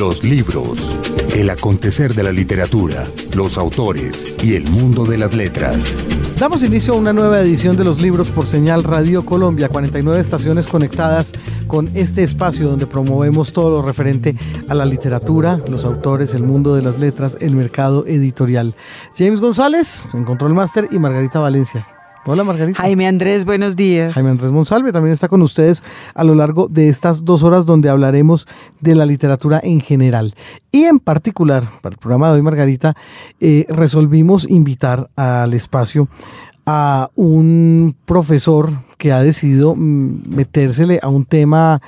Los libros, el acontecer de la literatura, los autores y el mundo de las letras. Damos inicio a una nueva edición de los libros por señal Radio Colombia, 49 estaciones conectadas con este espacio donde promovemos todo lo referente a la literatura, los autores, el mundo de las letras, el mercado editorial. James González en Control Master y Margarita Valencia. Hola Margarita. Jaime Andrés, buenos días. Jaime Andrés Monsalve también está con ustedes a lo largo de estas dos horas donde hablaremos de la literatura en general. Y en particular, para el programa de hoy Margarita, eh, resolvimos invitar al espacio a un profesor que ha decidido mm, metérsele a un tema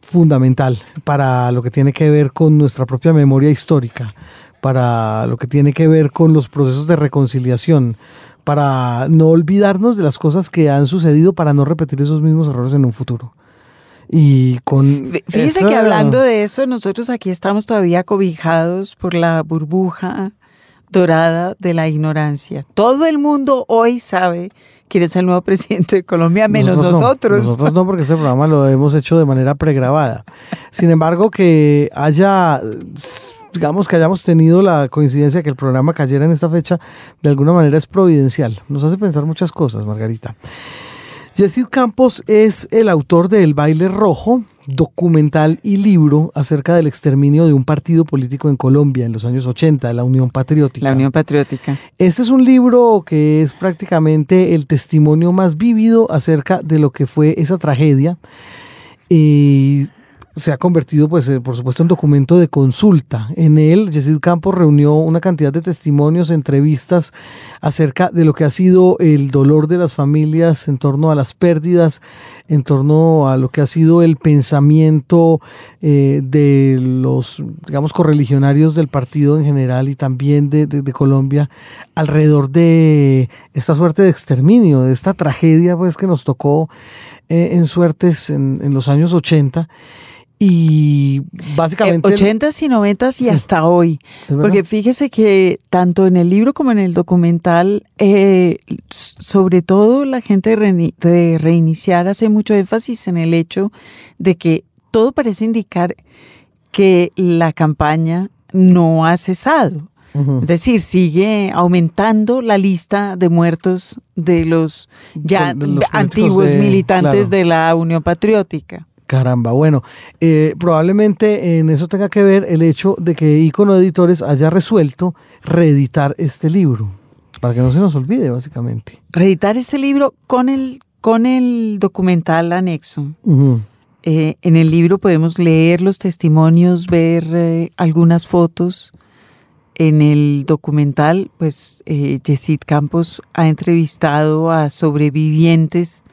fundamental para lo que tiene que ver con nuestra propia memoria histórica, para lo que tiene que ver con los procesos de reconciliación, para no olvidarnos de las cosas que han sucedido, para no repetir esos mismos errores en un futuro. Y con. Fíjese que hablando de eso, nosotros aquí estamos todavía cobijados por la burbuja dorada de la ignorancia. Todo el mundo hoy sabe quién es el nuevo presidente de Colombia, menos nosotros. Nosotros no, nosotros no porque este programa lo hemos hecho de manera pregrabada. Sin embargo, que haya digamos que hayamos tenido la coincidencia que el programa cayera en esta fecha, de alguna manera es providencial. Nos hace pensar muchas cosas, Margarita. Yesid Campos es el autor de El baile rojo, documental y libro acerca del exterminio de un partido político en Colombia en los años 80, la Unión Patriótica. La Unión Patriótica. Este es un libro que es prácticamente el testimonio más vívido acerca de lo que fue esa tragedia. Y se ha convertido, pues, eh, por supuesto, en documento de consulta. En él, Yesid Campos reunió una cantidad de testimonios, entrevistas acerca de lo que ha sido el dolor de las familias en torno a las pérdidas, en torno a lo que ha sido el pensamiento eh, de los, digamos, correligionarios del partido en general y también de, Colombia alrededor de esta suerte de exterminio, de esta tragedia, pues, que nos tocó eh, en suertes en, los años 80 y básicamente... 80s y 90s y hasta hoy. Porque fíjese que tanto en el libro como en el documental, eh, sobre todo la gente de reiniciar hace mucho énfasis en el hecho de que todo parece indicar que la campaña no ha cesado. Es decir, sigue aumentando la lista de muertos de los ya antiguos militantes de la Unión Patriótica. Caramba, bueno, eh, probablemente en eso tenga que ver el hecho de que Icono Editores haya resuelto reeditar este libro, para que no se nos olvide, básicamente. Reeditar este libro con el, con el documental anexo. Eh, en el libro podemos leer los testimonios, ver eh, algunas fotos. En el documental, pues, Yesid Campos ha entrevistado a sobrevivientes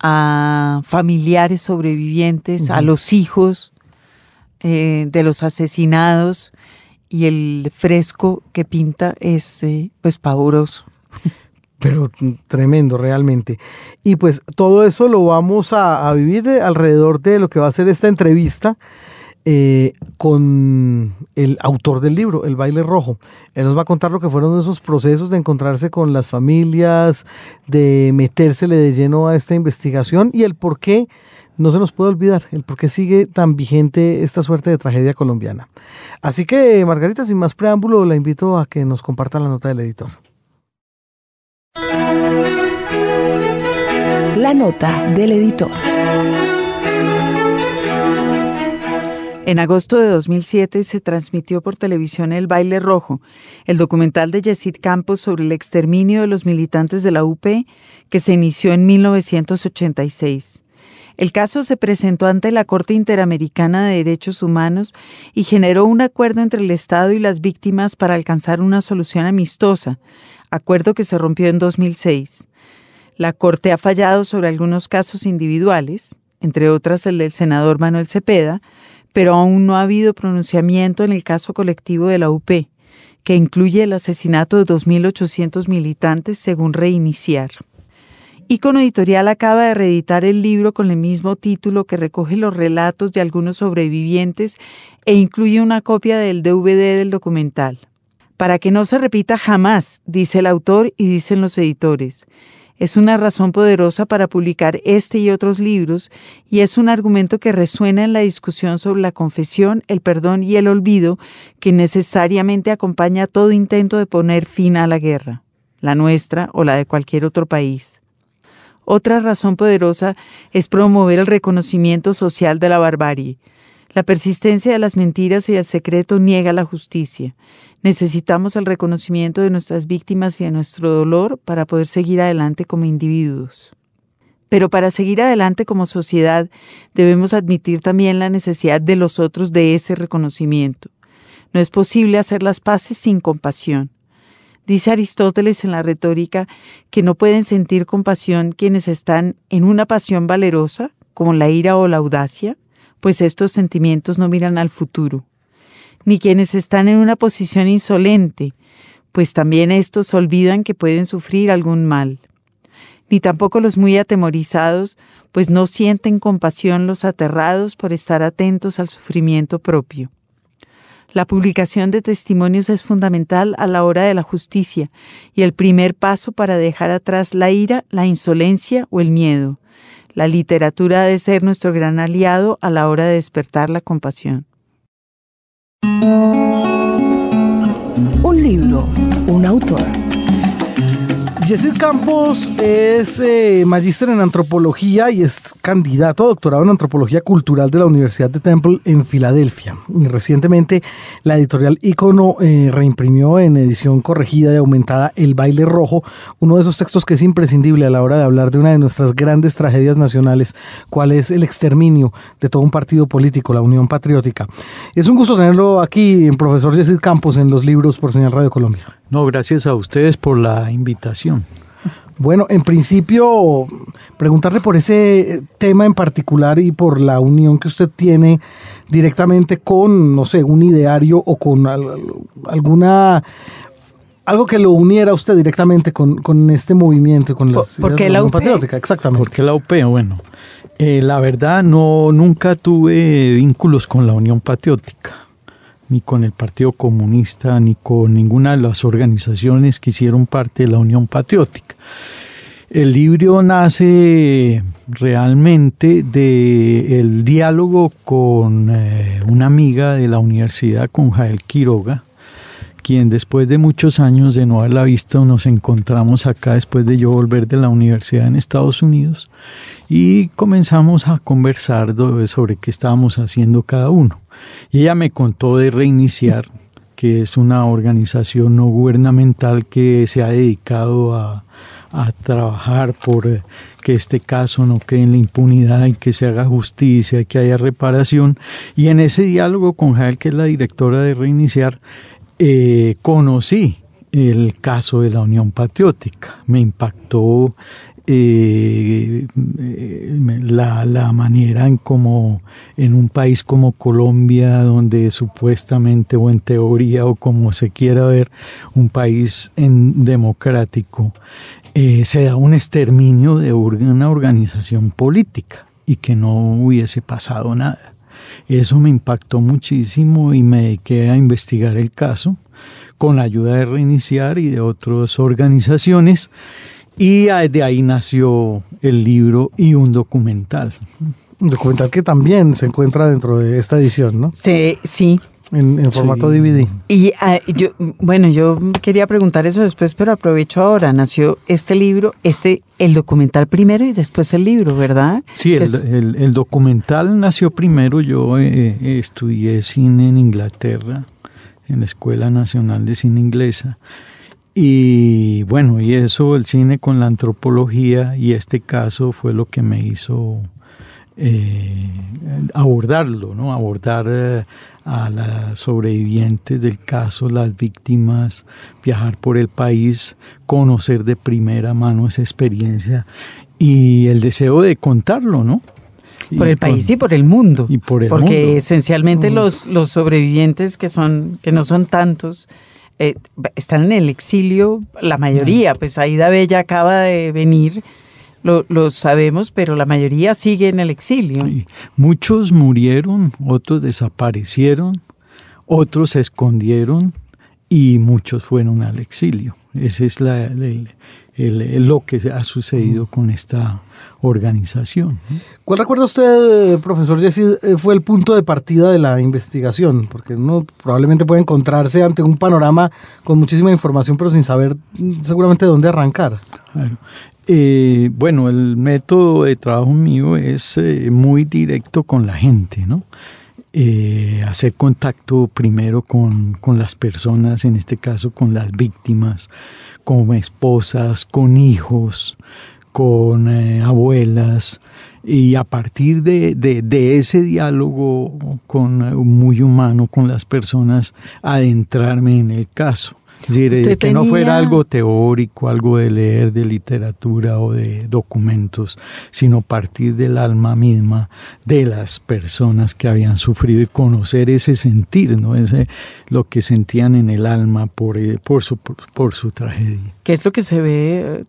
a familiares sobrevivientes, a los hijos eh, de los asesinados y el fresco que pinta es eh, pues pavoroso. Pero tremendo realmente. Y pues todo eso lo vamos a, a vivir alrededor de lo que va a ser esta entrevista eh, con el autor del libro, El baile rojo. Él nos va a contar lo que fueron esos procesos de encontrarse con las familias, de metérsele de lleno a esta investigación y el por qué no se nos puede olvidar, el por qué sigue tan vigente esta suerte de tragedia colombiana. Así que, Margarita, sin más preámbulo, la invito a que nos comparta la nota del editor. La nota del editor. En agosto de 2007 se transmitió por televisión El Baile Rojo, el documental de Yesid Campos sobre el exterminio de los militantes de la UP que se inició en 1986. El caso se presentó ante la Corte Interamericana de Derechos Humanos y generó un acuerdo entre el Estado y las víctimas para alcanzar una solución amistosa, acuerdo que se rompió en 2006. La Corte ha fallado sobre algunos casos individuales, entre otras el del senador Manuel Cepeda, pero aún no ha habido pronunciamiento en el caso colectivo de la UP, que incluye el asesinato de 2.800 militantes según Reiniciar. Icono Editorial acaba de reeditar el libro con el mismo título que recoge los relatos de algunos sobrevivientes e incluye una copia del DVD del documental. Para que no se repita jamás, dice el autor y dicen los editores. Es una razón poderosa para publicar este y otros libros y es un argumento que resuena en la discusión sobre la confesión, el perdón y el olvido que necesariamente acompaña todo intento de poner fin a la guerra, la nuestra o la de cualquier otro país. Otra razón poderosa es promover el reconocimiento social de la barbarie. La persistencia de las mentiras y el secreto niega la justicia. Necesitamos el reconocimiento de nuestras víctimas y de nuestro dolor para poder seguir adelante como individuos. Pero para seguir adelante como sociedad debemos admitir también la necesidad de los otros de ese reconocimiento. No es posible hacer las paces sin compasión. Dice Aristóteles en la retórica que no pueden sentir compasión quienes están en una pasión valerosa, como la ira o la audacia, pues estos sentimientos no miran al futuro ni quienes están en una posición insolente, pues también estos olvidan que pueden sufrir algún mal, ni tampoco los muy atemorizados, pues no sienten compasión los aterrados por estar atentos al sufrimiento propio. La publicación de testimonios es fundamental a la hora de la justicia y el primer paso para dejar atrás la ira, la insolencia o el miedo. La literatura ha de ser nuestro gran aliado a la hora de despertar la compasión. Un libro, un autor. Yesid Campos es eh, magíster en antropología y es candidato a doctorado en antropología cultural de la Universidad de Temple en Filadelfia. Y recientemente la editorial Icono eh, reimprimió en edición corregida y aumentada El baile rojo, uno de esos textos que es imprescindible a la hora de hablar de una de nuestras grandes tragedias nacionales, cuál es el exterminio de todo un partido político, la Unión Patriótica. Es un gusto tenerlo aquí, profesor Yesid Campos, en los libros por Señal Radio Colombia. No, gracias a ustedes por la invitación. Bueno, en principio, preguntarle por ese tema en particular y por la unión que usted tiene directamente con, no sé, un ideario o con alguna algo que lo uniera a usted directamente con, este movimiento y con las ¿Por, qué la, Patriótica, exactamente. ¿Por qué la UP? Bueno, eh, la verdad no nunca tuve vínculos con la Unión Patriótica ni con el Partido Comunista, ni con ninguna de las organizaciones que hicieron parte de la Unión Patriótica. El libro nace realmente del diálogo con eh, una amiga de la universidad, con Jael Quiroga, quien después de muchos años de no haberla visto nos encontramos acá después de yo volver de la universidad en Estados Unidos y comenzamos a conversar sobre qué estábamos haciendo cada uno. Y ella me contó de Reiniciar, que es una organización no gubernamental que se ha dedicado a, trabajar por eh, que este caso no quede en la impunidad y que se haga justicia, que haya reparación. Y en ese diálogo con Jael, que es la directora de Reiniciar, eh, conocí el caso de la Unión Patriótica. Me impactó eh, la, la, manera en como en un país como Colombia, donde supuestamente o en teoría o como se quiera ver, un país en democrático, eh, se da un exterminio de una organización política y que no hubiese pasado nada. Eso me impactó muchísimo y me dediqué a investigar el caso con la ayuda de Reiniciar y de otras organizaciones y de ahí nació el libro y un documental. Un documental que también se encuentra dentro de esta edición, ¿no? Sí, sí. En, formato DVD. Y ah, yo, bueno, yo quería preguntar eso después, pero aprovecho ahora. Nació este libro, este, el documental primero y después el libro, ¿verdad? Sí, el, documental nació primero. Yo eh, eh, estudié cine en Inglaterra, en la Escuela Nacional de Cine Inglesa. Y bueno, y eso, el cine con la antropología y este caso fue lo que me hizo eh, abordarlo, ¿no? Abordar eh, a las sobrevivientes del caso, las víctimas, viajar por el país, conocer de primera mano esa experiencia y el deseo de contarlo, ¿no? por el país y por el mundo. Y por el porque esencialmente los, los sobrevivientes que son, que no son tantos, eh, están en el exilio, la mayoría, pues Aida Bella acaba de venir, lo, sabemos, pero la mayoría sigue en el exilio. Muchos murieron, otros desaparecieron, otros se escondieron y muchos fueron al exilio. Ese es la, lo que ha sucedido con esta organización. ¿Cuál recuerda usted, profesor Jesse, eh, fue el punto de partida de la investigación? Porque uno probablemente puede encontrarse ante un panorama con muchísima información, pero sin saber mm, seguramente dónde arrancar. Claro. Eh, bueno, el método de trabajo mío es eh, muy directo con la gente, ¿no? hacer contacto primero con, con, las personas, en este caso con las víctimas, con esposas, con hijos, con eh, abuelas y a partir de, de, ese diálogo con, eh, muy humano con las personas adentrarme en el caso. Es decir, eh, que no fuera algo teórico, algo de leer de literatura o de documentos, sino partir del alma misma de las personas que habían sufrido y conocer ese sentir, ¿no? Ese, lo que sentían en el alma por, por, su, por, su tragedia. ¿Qué es lo que se ve?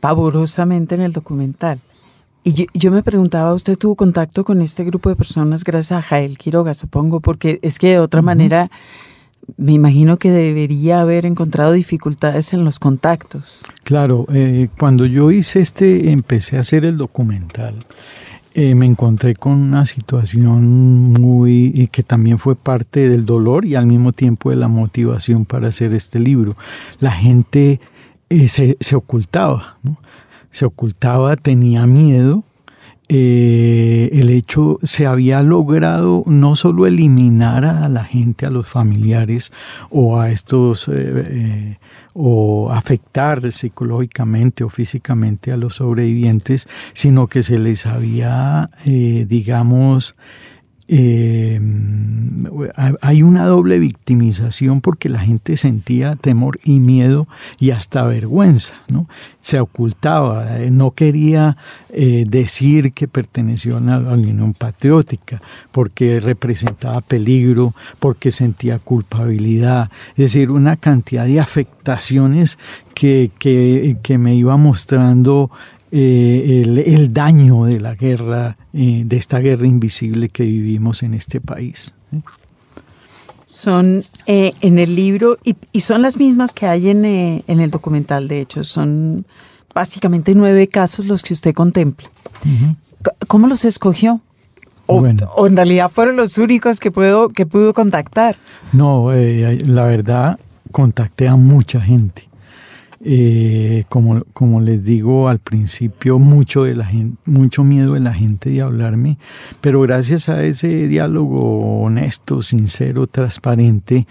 pavorosamente en el documental. Y yo, me preguntaba, ¿usted tuvo contacto con este grupo de personas gracias a Jael Quiroga, supongo? Porque es que de otra manera me imagino que debería haber encontrado dificultades en los contactos. Claro, eh, cuando yo hice este, empecé a hacer el documental, eh, me encontré con una situación muy, y que también fue parte del dolor y al mismo tiempo de la motivación para hacer este libro. La gente eh, se, se, ocultaba, ¿no? se ocultaba, tenía miedo. Eh, el hecho se había logrado no solo eliminar a la gente, a los familiares o a estos eh, o afectar psicológicamente o físicamente a los sobrevivientes, sino que se les había, digamos, eh, hay una doble victimización porque la gente sentía temor y miedo y hasta vergüenza, ¿no? Se ocultaba, eh, no quería eh, decir que perteneció a la Unión Patriótica porque representaba peligro, porque sentía culpabilidad, es decir, una cantidad de afectaciones que, que, que me iba mostrando eh, el, daño de la guerra, eh, de esta guerra invisible que vivimos en este país. ¿eh? Son en el libro, y, son las mismas que hay en, en, el documental, de hecho, son básicamente nueve casos los que usted contempla. ¿Cómo los escogió? O, o, en realidad fueron los únicos que, puedo, que pudo contactar? No, la verdad, contacté a mucha gente. Eh, como, como les digo al principio, mucho, de la gente, mucho miedo de la gente de hablarme, pero gracias a ese diálogo honesto, sincero, transparente,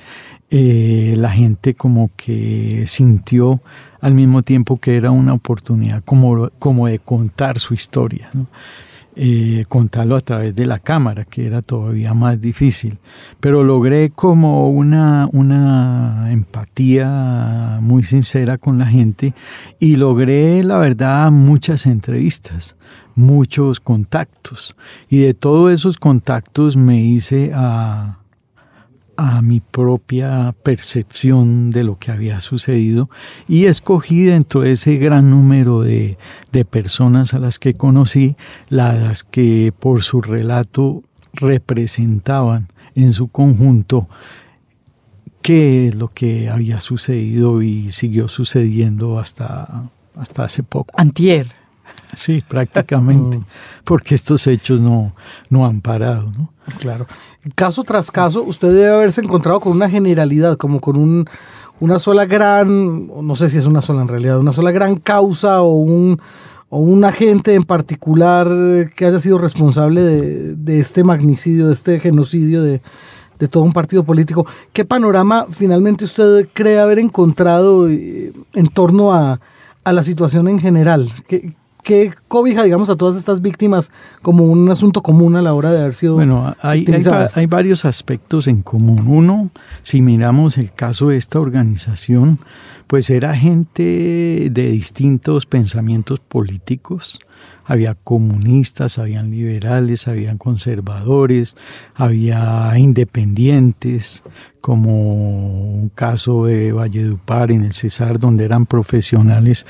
eh, la gente como que sintió al mismo tiempo que era una oportunidad como, como de contar su historia. Eh, contarlo a través de la cámara, que era todavía más difícil. Pero logré como una, una empatía muy sincera con la gente y logré, la verdad, muchas entrevistas, muchos contactos. Y de todos esos contactos me hice a a mi propia percepción de lo que había sucedido y escogí dentro de ese gran número de, personas a las que conocí, las que por su relato representaban en su conjunto qué es lo que había sucedido y siguió sucediendo hasta, hasta hace poco. Antier. Sí, prácticamente, mm. porque estos hechos no, no han parado. ¿no? Claro. Caso tras caso, usted debe haberse encontrado con una generalidad, como con un, una sola gran, no sé si es una sola en realidad, una sola gran causa o un, o un agente en particular que haya sido responsable de, de este magnicidio, de este genocidio de, de todo un partido político. ¿Qué panorama finalmente usted cree haber encontrado eh, en torno a, a la situación en general? ¿Qué, ¿Qué cobija, digamos, a todas estas víctimas como un asunto común a la hora de haber sido Bueno, hay, hay, varios aspectos en común. Uno, si miramos el caso de esta organización, pues era gente de distintos pensamientos políticos. Había comunistas, habían liberales, habían conservadores, había independientes, como un caso de Valledupar en el Cesar, donde eran profesionales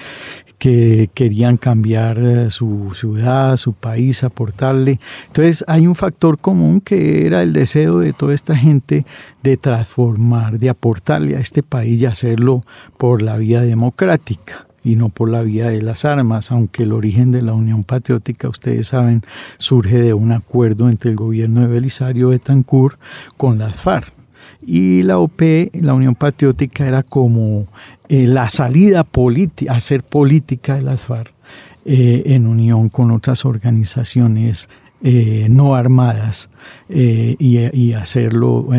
que querían cambiar eh, su ciudad, su país, aportarle. Entonces hay un factor común que era el deseo de toda esta gente de transformar, de aportarle a este país y hacerlo por la vía democrática y no por la vía de las armas, aunque el origen de la Unión Patriótica, ustedes saben, surge de un acuerdo entre el gobierno de Belisario Betancourt con las FARC. Y la OP, la Unión Patriótica, era como eh, la salida política, hacer política de las FARC eh, en unión con otras organizaciones eh, no armadas y, y, hacerlo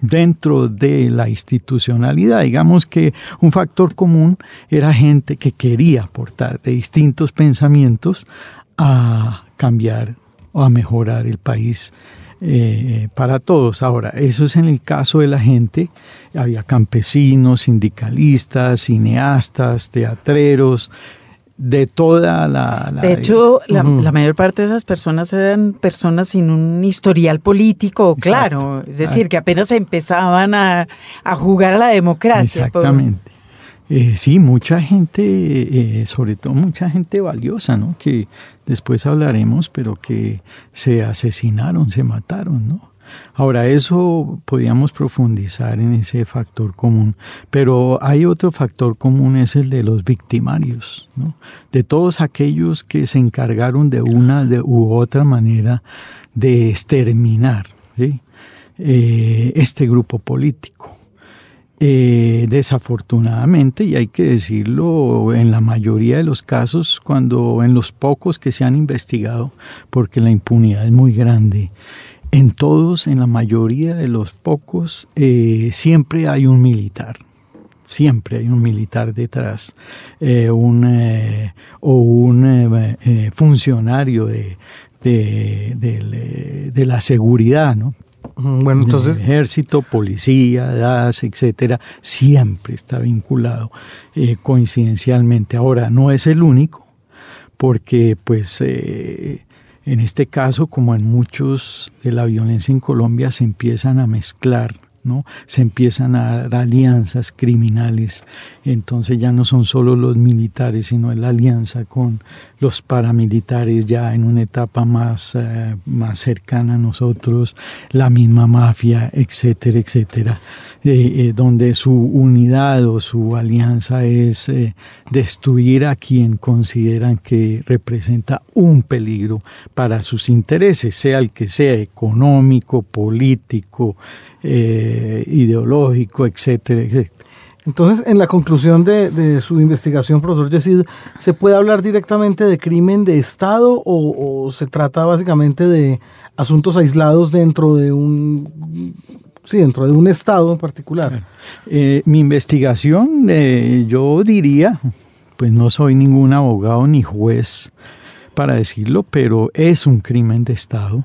dentro de la institucionalidad. Digamos que un factor común era gente que quería aportar de distintos pensamientos a cambiar o a mejorar el país eh, para todos. Ahora, eso es en el caso de la gente. Había campesinos, sindicalistas, cineastas, teatreros, de toda la... de hecho, la, mayor parte de esas personas eran personas sin un historial político claro, es decir, que apenas empezaban a, jugar a la democracia. Exactamente. Eh, sí, mucha gente, eh, sobre todo mucha gente valiosa, ¿no? Que después hablaremos, pero que se asesinaron, se mataron, ¿no? Ahora, eso podríamos profundizar en ese factor común, pero hay otro factor común, es el de los victimarios, ¿no? de todos aquellos que se encargaron de una u otra manera de exterminar eh, este grupo político. Eh, desafortunadamente, y hay que decirlo, en la mayoría de los casos, cuando en los pocos que se han investigado, porque la impunidad es muy grande, en todos, en la mayoría de los pocos, eh, siempre hay un militar. Siempre hay un militar detrás, eh, un, o un funcionario de, de, la seguridad, ¿no? Bueno, entonces. ejército, policía, DAS, etcétera, siempre está vinculado coincidencialmente. Ahora, no es el único, porque, pues, en este caso, como en muchos de la violencia en Colombia, se empiezan a mezclar ¿no? Se empiezan a dar alianzas criminales, entonces ya no son solo los militares, sino la alianza con los paramilitares ya en una etapa más, eh, más cercana a nosotros, la misma mafia, etcétera, etcétera, eh, eh, donde su unidad o su alianza es destruir a quien consideran que representa un peligro para sus intereses, sea el que sea, económico, político, ideológico, etcétera, etcétera. Entonces, en la conclusión de, su investigación, profesor Yesid, ¿se puede hablar directamente de crimen de Estado o, se trata básicamente de asuntos aislados dentro de un sí, dentro de un Estado en particular? Eh, mi investigación, eh, yo diría, pues no soy ningún abogado ni juez para decirlo, pero es un crimen de Estado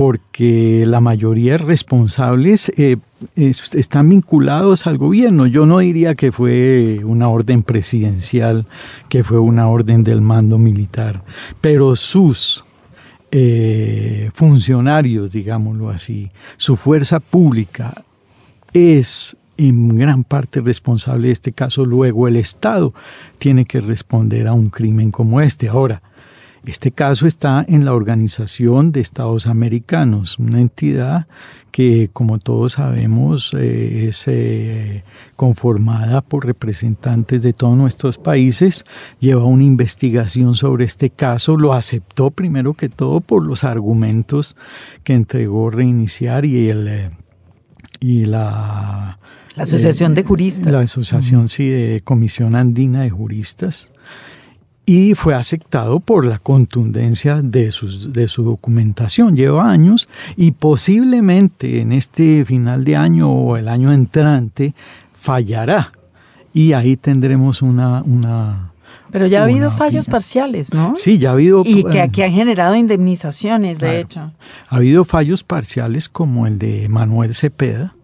porque la mayoría de responsables eh, están vinculados al gobierno. Yo no diría que fue una orden presidencial, que fue una orden del mando militar, pero sus eh, funcionarios, digámoslo así, su fuerza pública es en gran parte responsable de este caso. Luego el Estado tiene que responder a un crimen como este. Ahora, este caso está en la Organización de Estados Americanos, una entidad que, como todos sabemos, eh, es eh, conformada por representantes de todos nuestros países, lleva una investigación sobre este caso, lo aceptó primero que todo por los argumentos que entregó Reiniciar y el... Eh, y la, la Asociación de Juristas. La Asociación, sí, de Comisión Andina de Juristas y fue aceptado por la contundencia de, sus, de su documentación. Lleva años y posiblemente en este final de año o el año entrante fallará y ahí tendremos una... una pero ya ha habido fallos parciales, ¿no? Sí, ya ha habido... Y que, aquí han generado indemnizaciones, de hecho. Ha habido fallos parciales como el de Manuel Cepeda,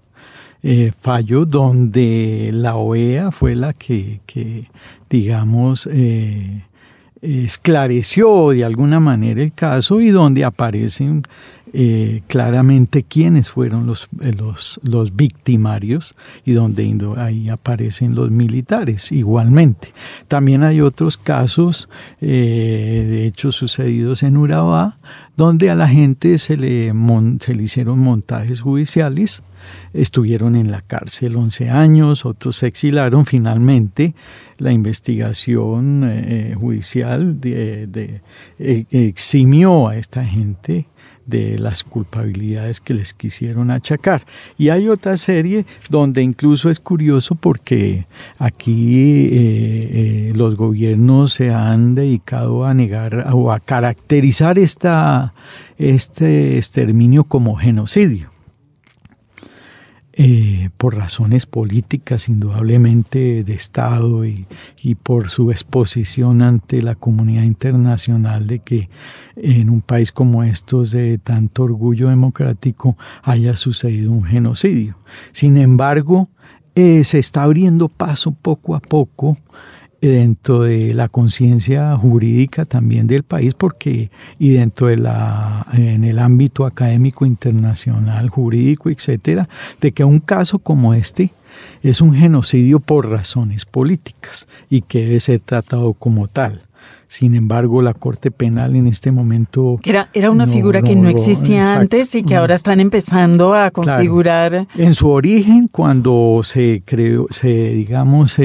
eh, fallo donde la OEA fue la que, que digamos, eh, esclareció de alguna manera el caso y donde aparecen eh, claramente quiénes fueron los, eh, los, los, victimarios y donde ahí aparecen los militares igualmente. También hay otros casos, eh, de hecho sucedidos en Urabá, donde a la gente se le, se le hicieron montajes judiciales, estuvieron en la cárcel 11 años, otros se exilaron, finalmente la investigación judicial eximió a esta gente de las culpabilidades que les quisieron achacar. Y hay otra serie donde incluso es curioso porque aquí eh, eh, los gobiernos se han dedicado a negar o a caracterizar esta, este exterminio como genocidio. Eh, por razones políticas, indudablemente de Estado y, por su exposición ante la comunidad internacional de que en un país como estos de tanto orgullo democrático haya sucedido un genocidio. Sin embargo, eh, se está abriendo paso poco a poco dentro de la conciencia jurídica también del país porque y dentro de la en el ámbito académico internacional jurídico etcétera de que un caso como este es un genocidio por razones políticas y que debe ser tratado como tal. Sin embargo, la Corte Penal en este momento... Era, era una figura que no existía antes y que ahora están empezando a configurar. En su origen, cuando se creó, se, digamos,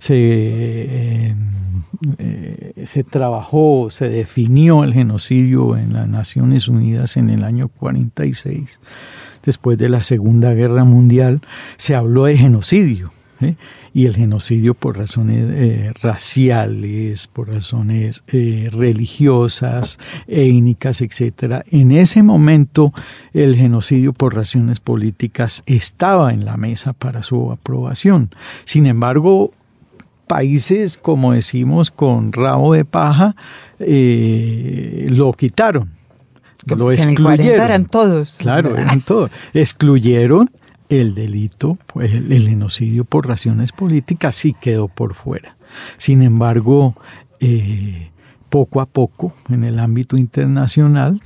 se, eh, se trabajó, se definió el genocidio en las Naciones Unidas en el año 46, después de la Segunda Guerra Mundial, se habló de genocidio. ¿eh? y el genocidio por razones eh, raciales, por razones religiosas, étnicas, etc. En ese momento el genocidio por razones políticas estaba en la mesa para su aprobación. Sin embargo, países, como decimos, con rabo de paja, eh, lo quitaron. lo excluyeron. eran todos. Claro, eran todos. Excluyeron el delito, pues, el, genocidio por razones políticas y quedó por fuera. Sin embargo, eh, poco a poco, en el ámbito internacional,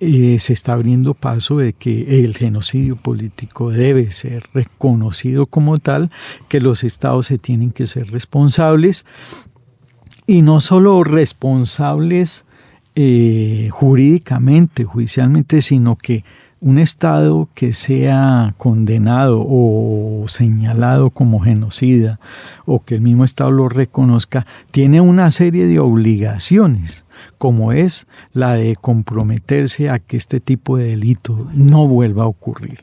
eh, se está abriendo paso de que el genocidio político debe ser reconocido como tal, que los estados se tienen que ser responsables. Y no solo responsables eh, jurídicamente, judicialmente, sino que un Estado que sea condenado o señalado como genocida o que el mismo Estado lo reconozca, tiene una serie de obligaciones, como es la de comprometerse a que este tipo de delito no vuelva a ocurrir.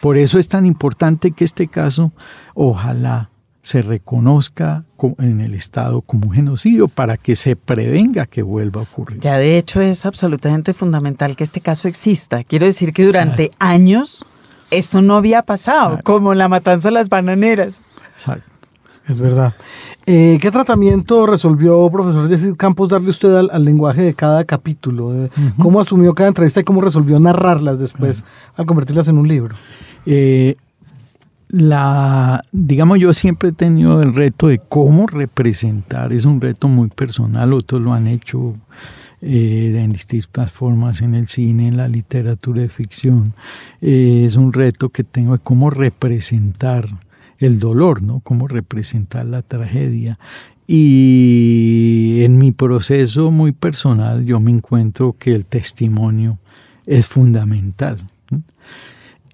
Por eso es tan importante que este caso, ojalá se reconozca en el Estado como un genocidio para que se prevenga que vuelva a ocurrir. Ya de hecho es absolutamente fundamental que este caso exista. Quiero decir que durante años esto no había pasado, como la matanza de las bananeras. Exacto. Es verdad. Eh, ¿Qué tratamiento resolvió, profesor Jesse Campos, darle usted al, lenguaje de cada capítulo? Eh, ¿Cómo asumió cada entrevista y cómo resolvió narrarlas después al convertirlas en un libro? Eh, la, digamos, yo siempre he tenido el reto de cómo representar, es un reto muy personal, otros lo han hecho eh, en distintas formas en el cine, en la literatura de ficción. Eh, es un reto que tengo de cómo representar el dolor, ¿no? Cómo representar la tragedia. Y en mi proceso muy personal yo me encuentro que el testimonio es fundamental.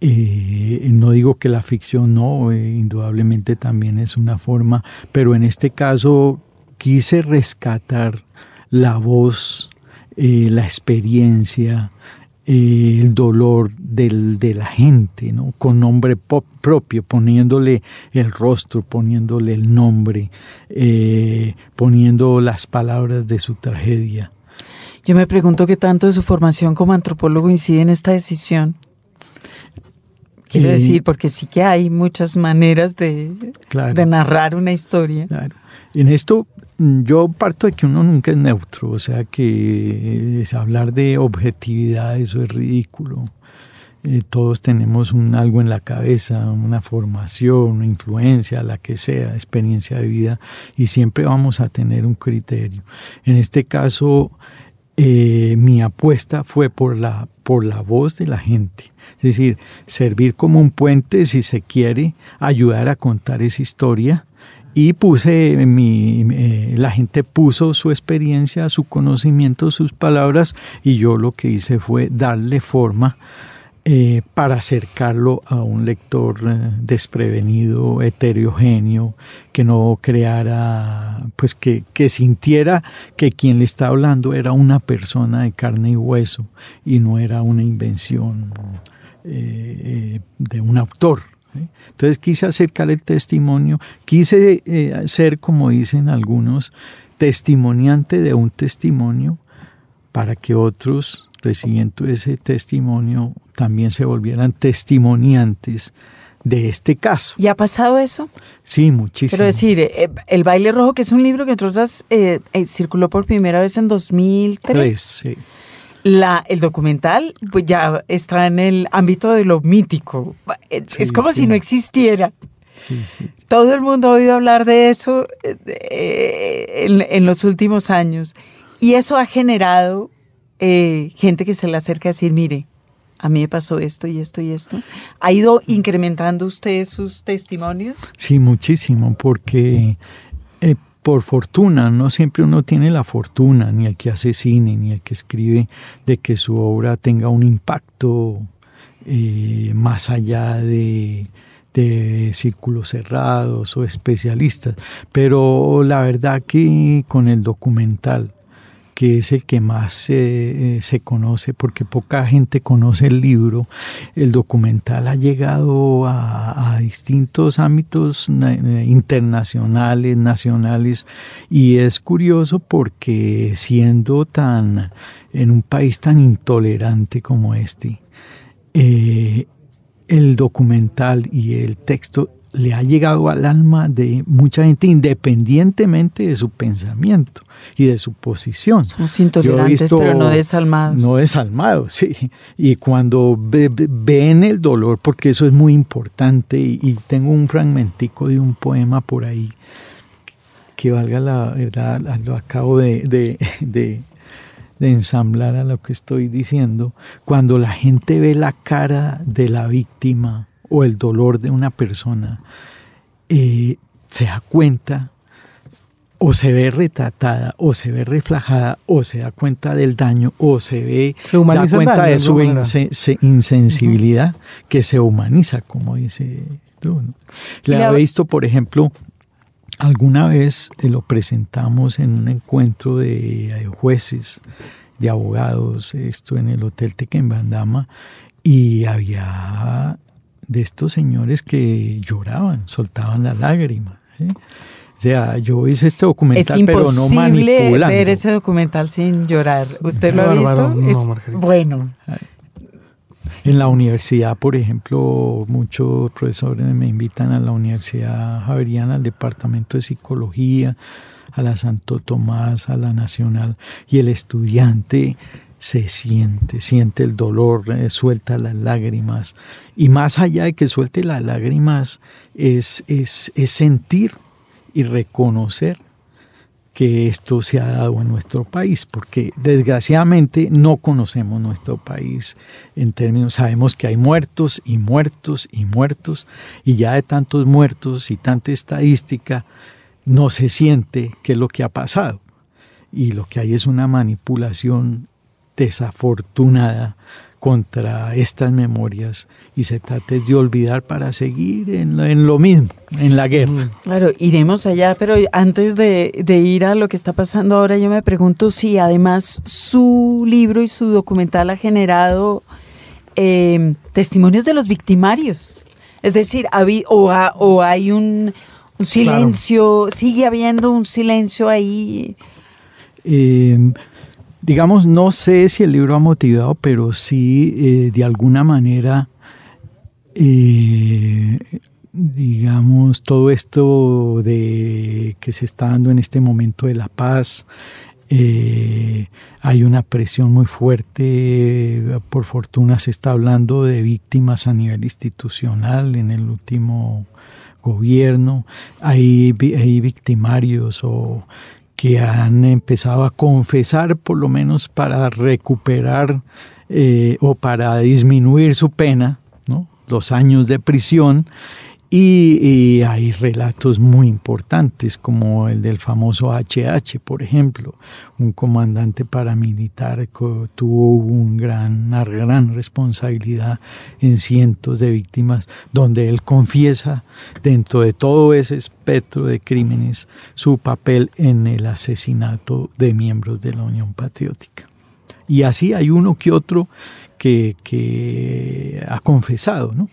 Eh, no digo que la ficción no, eh, indudablemente también es una forma, pero en este caso quise rescatar la voz, eh, la experiencia, el dolor del, de la gente, ¿no? con nombre propio, poniéndole el rostro, poniéndole el nombre, poniendo las palabras de su tragedia. Yo me pregunto qué tanto de su formación como antropólogo incide en esta decisión. Quiero decir, porque sí que hay muchas maneras de, de narrar una historia. Claro. En esto mm, yo parto de que uno nunca es neutro, o sea que es hablar de objetividad, eso es ridículo. Eh, todos tenemos un, algo en la cabeza, una formación, una influencia, la que sea, experiencia de vida, y siempre vamos a tener un criterio. En este caso, eh, mi apuesta fue por la, por la voz de la gente. Es decir, servir como un puente, si se quiere, ayudar a contar esa historia. Y puse mi, eh, la gente puso su experiencia, su conocimiento, sus palabras, y yo lo que hice fue darle forma eh, para acercarlo a un lector eh, desprevenido, heterogéneo, que no creara, pues que, que, sintiera que quien le está hablando era una persona de carne y hueso y no era una invención de un autor. Entonces quise acercar el testimonio, quise ser, como dicen algunos, testimoniante de un testimonio para que otros recibiendo ese testimonio también se volvieran testimoniantes de este caso. ¿Y ha pasado eso? Sí, muchísimo. Quiero decir, eh, El baile rojo, que es un libro que entre otras eh, eh, circuló por primera vez en 2003. sí. La, el documental pues ya está en el ámbito de lo mítico. es como si no existiera. Sí, Todo el mundo ha oído hablar de eso en, en los últimos años. Y eso ha generado eh, gente que se le acerca a decir, mire, a mí me pasó esto y esto y esto. ¿Ha ido incrementando usted sus testimonios? Sí, muchísimo, porque eh, por fortuna, no siempre uno tiene la fortuna, ni el que hace cine, ni el que escribe, de que su obra tenga un impacto eh, más allá de, de círculos cerrados o especialistas. Pero la verdad que con el documental, que es el que más eh, se conoce, porque poca gente conoce el libro. El documental ha llegado a, distintos ámbitos eh, internacionales, nacionales, y es curioso porque siendo tan, en un país tan intolerante como este, eh, el documental y el texto le ha llegado al alma de mucha gente independientemente de su pensamiento y de su posición. Somos intolerantes, pero no desalmados. No desalmados, sí. Y cuando ven el dolor, porque eso es muy importante, y, tengo un fragmentico de un poema por ahí, que valga la verdad, lo acabo de, de, de ensamblar a lo que estoy diciendo, cuando la gente ve la cara de la víctima, o el dolor de una persona, eh, se da cuenta o se ve retratada o se ve reflejada o se da cuenta del daño o se ve se da cuenta de su insensibilidad que se humaniza como dice tú le he visto por ejemplo alguna vez lo presentamos en un encuentro de jueces de abogados esto en el hotel Tequendama y había de estos señores que lloraban, soltaban la lágrima. O sea, yo hice este documental, pero no manipulando. ver ese documental sin llorar. ¿Usted lo ha visto? bueno. En la universidad, por ejemplo, muchos profesores me invitan a la Universidad Javeriana, al Departamento de Psicología, a la Santo Tomás, a la Nacional, y el estudiante se siente, siente el dolor, eh, suelta las lágrimas. Y más allá de que suelte las lágrimas, es, es, es sentir y reconocer que esto se ha dado en nuestro país, porque desgraciadamente no conocemos nuestro país en términos, sabemos que hay muertos y muertos y muertos, y ya de tantos muertos y tanta estadística, no se siente qué es lo que ha pasado. Y lo que hay es una manipulación desafortunada contra estas memorias y se trata de olvidar para seguir en lo, mismo, en la guerra. Claro, iremos allá, pero antes de, ir a lo que está pasando ahora, yo me pregunto si además su libro y su documental ha generado eh, testimonios de los victimarios. Es decir, o, o hay un, silencio, sigue habiendo un silencio ahí. Eh, digamos, no sé si el libro ha motivado, pero sí eh, de alguna manera, eh, digamos, todo esto de que se está dando en este momento de la paz, eh, hay una presión muy fuerte, por fortuna se está hablando de víctimas a nivel institucional en el último gobierno, hay, hay victimarios o que han empezado a confesar por lo menos para recuperar eh, o para disminuir su pena, ¿no? los años de prisión y, hay relatos muy importantes, como el del famoso HH, por ejemplo, un comandante paramilitar que tuvo un gran, una gran responsabilidad en cientos de víctimas, donde él confiesa dentro de todo ese espectro de crímenes su papel en el asesinato de miembros de la Unión Patriótica. Y así hay uno que otro que, que ha confesado, ¿no?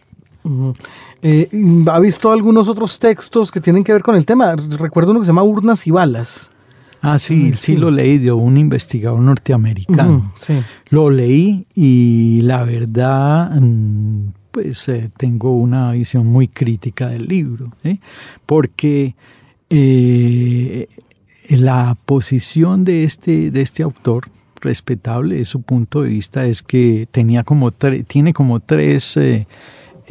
Eh, ¿Ha visto algunos otros textos que tienen que ver con el tema? Recuerdo uno que se llama Urnas y Balas. Ah, sí, sí, lo leí de un investigador norteamericano. sí. Lo leí y la verdad, mm, pues eh, tengo una visión muy crítica del libro, ¿eh? porque la posición de este, de este autor, respetable de su punto de vista, es que tenía como tiene como tres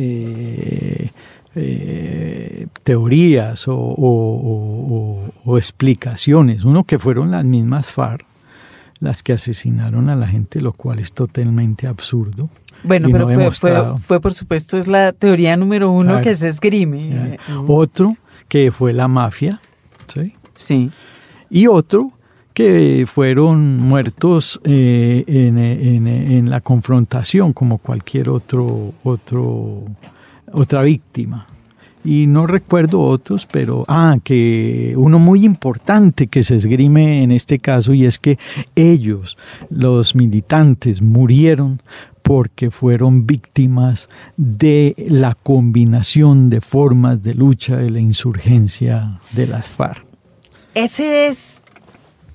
eh, eh, teorías o, explicaciones. Uno que fueron las mismas FARC las que asesinaron a la gente, lo cual es totalmente absurdo. Bueno, pero fue, por supuesto, es la teoría número uno que se esgrime. Otro que fue la mafia, ¿sí? Sí. Y otro fueron muertos eh, en, la confrontación como cualquier otro, otro, otra víctima. Y no recuerdo otros, pero, ah, que uno muy importante que se esgrime en este caso y es que ellos, los militantes, murieron porque fueron víctimas de la combinación de formas de lucha de la insurgencia de las FARC. Ese es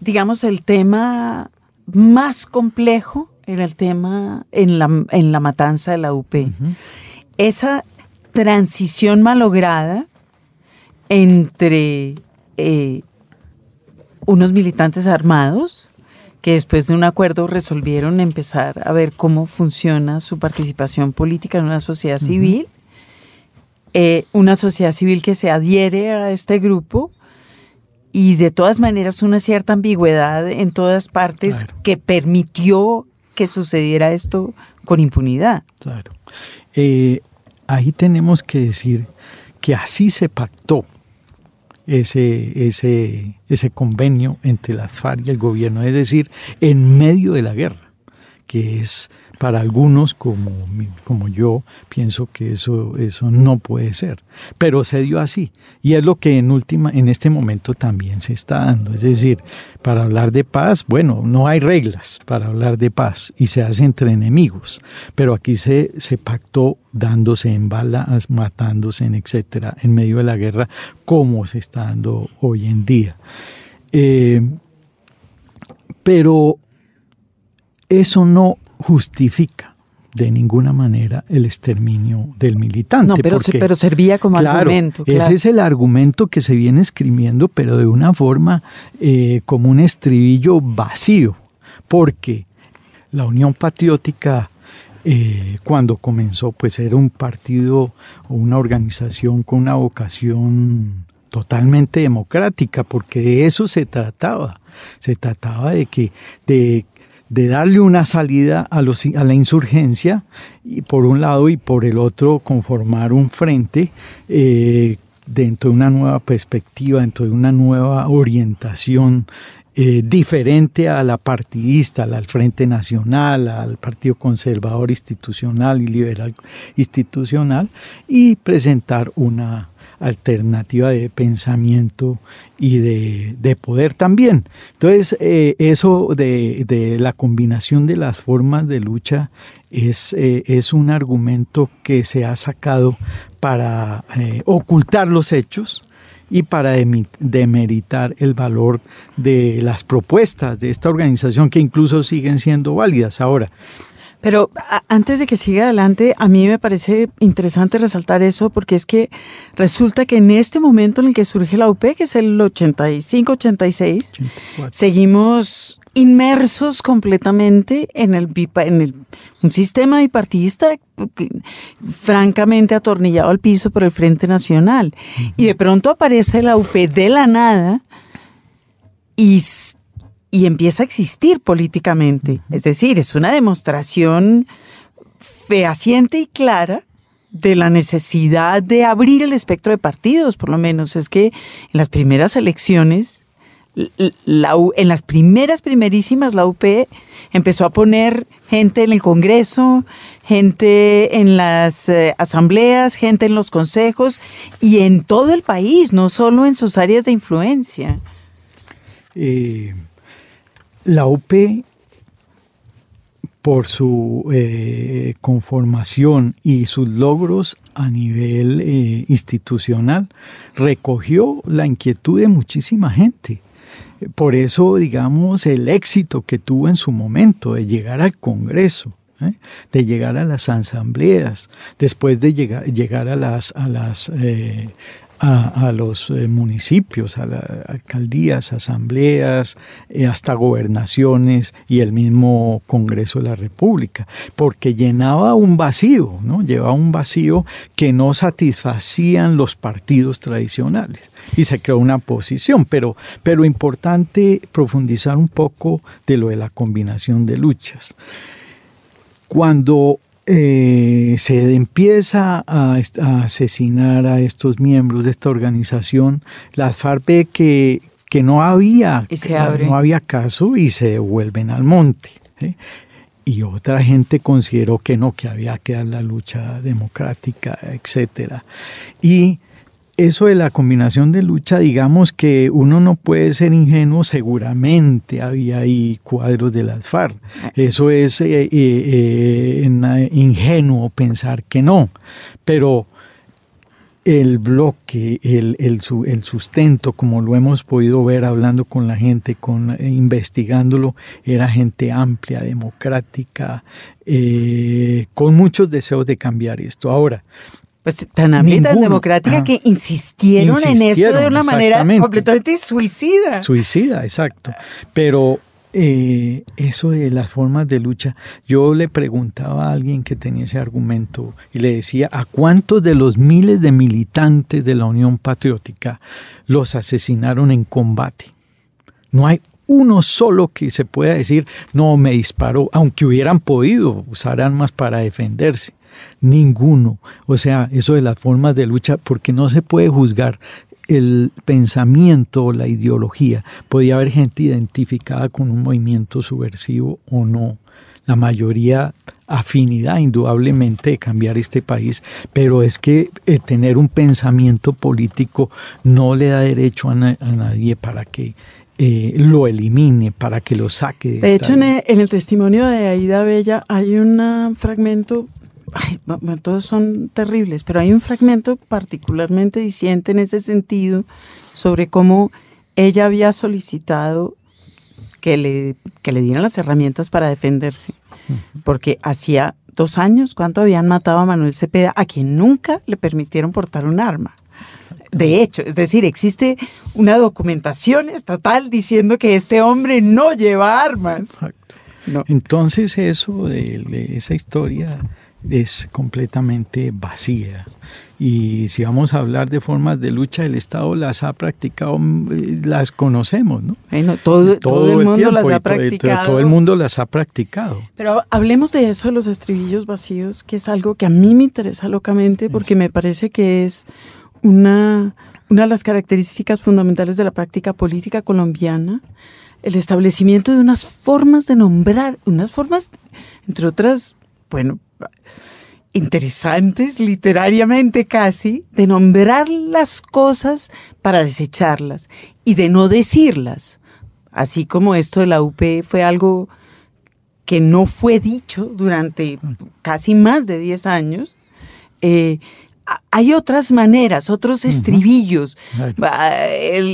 digamos, el tema más complejo en el tema, en la, en la matanza de la UP. Esa transición malograda entre eh, unos militantes armados que después de un acuerdo resolvieron empezar a ver cómo funciona su participación política en una sociedad civil, eh, una sociedad civil que se adhiere a este grupo y de todas maneras una cierta ambigüedad en todas partes que permitió que sucediera esto con impunidad. Claro. Eh, ahí tenemos que decir que así se pactó ese, ese, ese convenio entre las FARC y el gobierno, es decir, en medio de la guerra, que es para algunos como, como yo pienso que eso, eso no puede ser. Pero se dio así. Y es lo que en última, en este momento también se está dando. Es decir, para hablar de paz, bueno, no hay reglas para hablar de paz y se hace entre enemigos. Pero aquí se, se pactó dándose en balas, matándose, en etcétera, en medio de la guerra, como se está dando hoy en día. Eh, pero eso no justifica de ninguna manera el exterminio del militante. No, pero, pero servía como argumento. Ese es el argumento que se viene escribiendo, pero de una forma eh, como un estribillo vacío, porque la Unión Patriótica eh, cuando comenzó, pues era un partido o una organización con una vocación totalmente democrática, porque de eso se trataba. Se trataba de que, de de darle una salida a, la insurgencia, y por un lado y por el otro conformar un frente eh, dentro de una nueva perspectiva, dentro de una nueva orientación eh, diferente a la partidista, al Frente Nacional, al Partido Conservador Institucional y Liberal Institucional, y presentar una alternativa de pensamiento y de, poder también. Entonces, eh, eso de, la combinación de las formas de lucha es, eh, es un argumento que se ha sacado para eh, ocultar los hechos y para demeritar el valor de las propuestas de esta organización que incluso siguen siendo válidas. Ahora, pero antes de que siga adelante, a mí me parece interesante resaltar eso porque es que resulta que en este momento en el que surge la UP, que es el 85-86, seguimos inmersos completamente en el, en el un sistema bipartidista francamente atornillado al piso por el Frente Nacional. Y de pronto aparece la UP de la nada y, y empieza a existir políticamente. Es decir, es una demostración fehaciente y clara de la necesidad de abrir el espectro de partidos, por lo menos. Es que en las primeras elecciones, en las primeras, primerísimas, la UP empezó a poner gente en el Congreso, gente en las eh, asambleas, gente en los consejos y en todo el país, no solo en sus áreas de influencia. Eh, la UP por su eh, conformación y sus logros a nivel eh, institucional, recogió la inquietud de muchísima gente. Por eso, digamos, el éxito que tuvo en su momento de llegar al Congreso, ¿eh? de llegar a las asambleas, después de llegar, llegar a las, a las a, los eh, municipios, a las alcaldías, asambleas, eh, hasta gobernaciones y el mismo Congreso de la República, porque llenaba un vacío, ¿no? Llevaba un vacío que no satisfacían los partidos tradicionales y se creó una posición, pero, pero importante profundizar un poco de lo de la combinación de luchas. Cuando eh, se empieza a, asesinar a estos miembros de esta organización, las FARC ve que, que no, había, no había caso y se devuelven al monte. Y otra gente consideró que no, que había que dar la lucha democrática, etc. Y eso de la combinación de lucha, digamos que uno no puede ser ingenuo, seguramente había ahí cuadros de las FARC. Eso es eh, eh, eh, ingenuo pensar que no, pero el bloque, el, el, sustento, como lo hemos podido ver hablando con la gente, con, investigándolo, era gente amplia, democrática, con muchos deseos de cambiar esto. Ahora, pues tan amplia tan democrática que insistieron, en esto de una manera completamente suicida. Suicida, exacto. Pero eh, eso de las formas de lucha, yo le preguntaba a alguien que tenía ese argumento y le decía, ¿a cuántos de los miles de militantes de la Unión Patriótica los asesinaron en combate? No hay uno solo que se pueda decir, no, me disparó, aunque hubieran podido usar armas para defenderse ninguno. O sea, eso de las formas de lucha, porque no se puede juzgar el pensamiento o la ideología. Podía haber gente identificada con un movimiento subversivo o no. La mayoría afinidad indudablemente de cambiar este país, pero es que eh, tener un pensamiento político no le da derecho a, nadie para que eh, lo elimine, para que lo saque. De, hecho, en el, testimonio de Aida Bella hay un fragmento todos son terribles, pero hay un fragmento particularmente diciente en ese sentido sobre cómo ella había solicitado que le, que le dieran las herramientas para defenderse, porque hacía dos años, ¿cuánto habían matado a Manuel Cepeda? A quien nunca le permitieron portar un arma. De hecho, es decir, existe una documentación estatal diciendo que este hombre no lleva armas. Entonces eso de esa historia es completamente vacía. Y si vamos a hablar de formas de lucha, el Estado las ha practicado, mm, las conocemos, ¿no? todo, todo, el, mundo las ha practicado. Todo el mundo las ha practicado. Pero hablemos de eso, de los estribillos vacíos, que es algo que a mí me interesa locamente porque me parece que es una, una de las características fundamentales de la práctica política colombiana el establecimiento de unas formas de nombrar, unas formas, entre otras, bueno, interesantes, literariamente casi, de nombrar las cosas para desecharlas y de no decirlas. Así como esto de la UP fue algo que no fue dicho durante casi más de 10 años, eh, hay otras maneras, otros estribillos.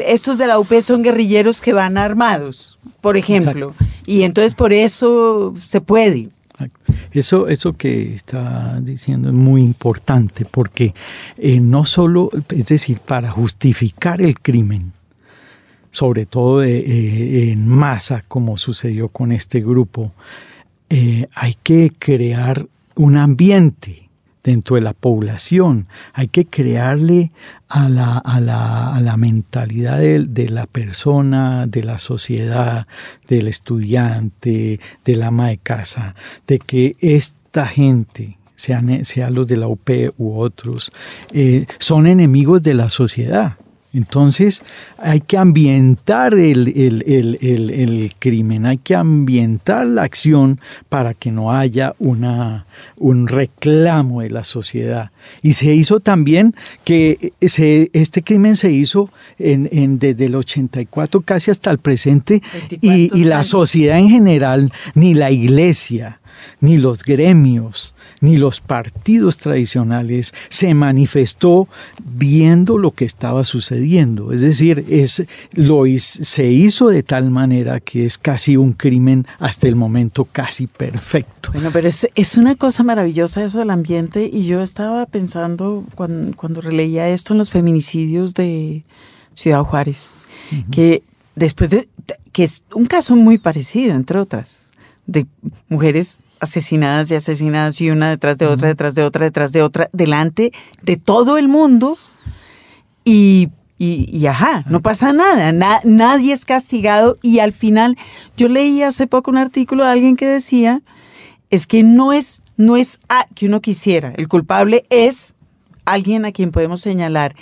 estos de la UP son guerrilleros que van armados, por ejemplo, y entonces por eso se puede. Eso, eso que está diciendo es muy importante porque eh, no solo, es decir, para justificar el crimen, sobre todo eh, en masa, como sucedió con este grupo, eh, hay que crear un ambiente dentro de la población. Hay que crearle a la, a la, a la mentalidad de, de, la persona, de la sociedad, del estudiante, del ama de casa, de que esta gente, sean, sean los de la UP u otros, eh, son enemigos de la sociedad. Entonces hay que ambientar el, el, el, el, crimen, hay que ambientar la acción para que no haya una, un reclamo de la sociedad. Y se hizo también que se, este crimen se hizo en, en, desde el 84 casi hasta el presente y, y la sociedad en general, ni la iglesia, ni los gremios, ni los partidos tradicionales se manifestó viendo lo que estaba sucediendo. Es decir, es, lo, se hizo de tal manera que es casi un crimen hasta el momento casi perfecto. Bueno, pero es, es una cosa maravillosa eso del ambiente y yo estaba pensando cuando, cuando releía esto en los feminicidios de Ciudad Juárez, uh -huh. que después de, que es un caso muy parecido, entre otras, de mujeres asesinadas y asesinadas y una detrás de otra, detrás de otra, detrás de otra, delante de todo el mundo y, y, y ajá, no pasa nada, Na, nadie es castigado y al final yo leí hace poco un artículo de alguien que decía es que no es, no es a, que uno quisiera, el culpable es alguien a quien podemos señalar.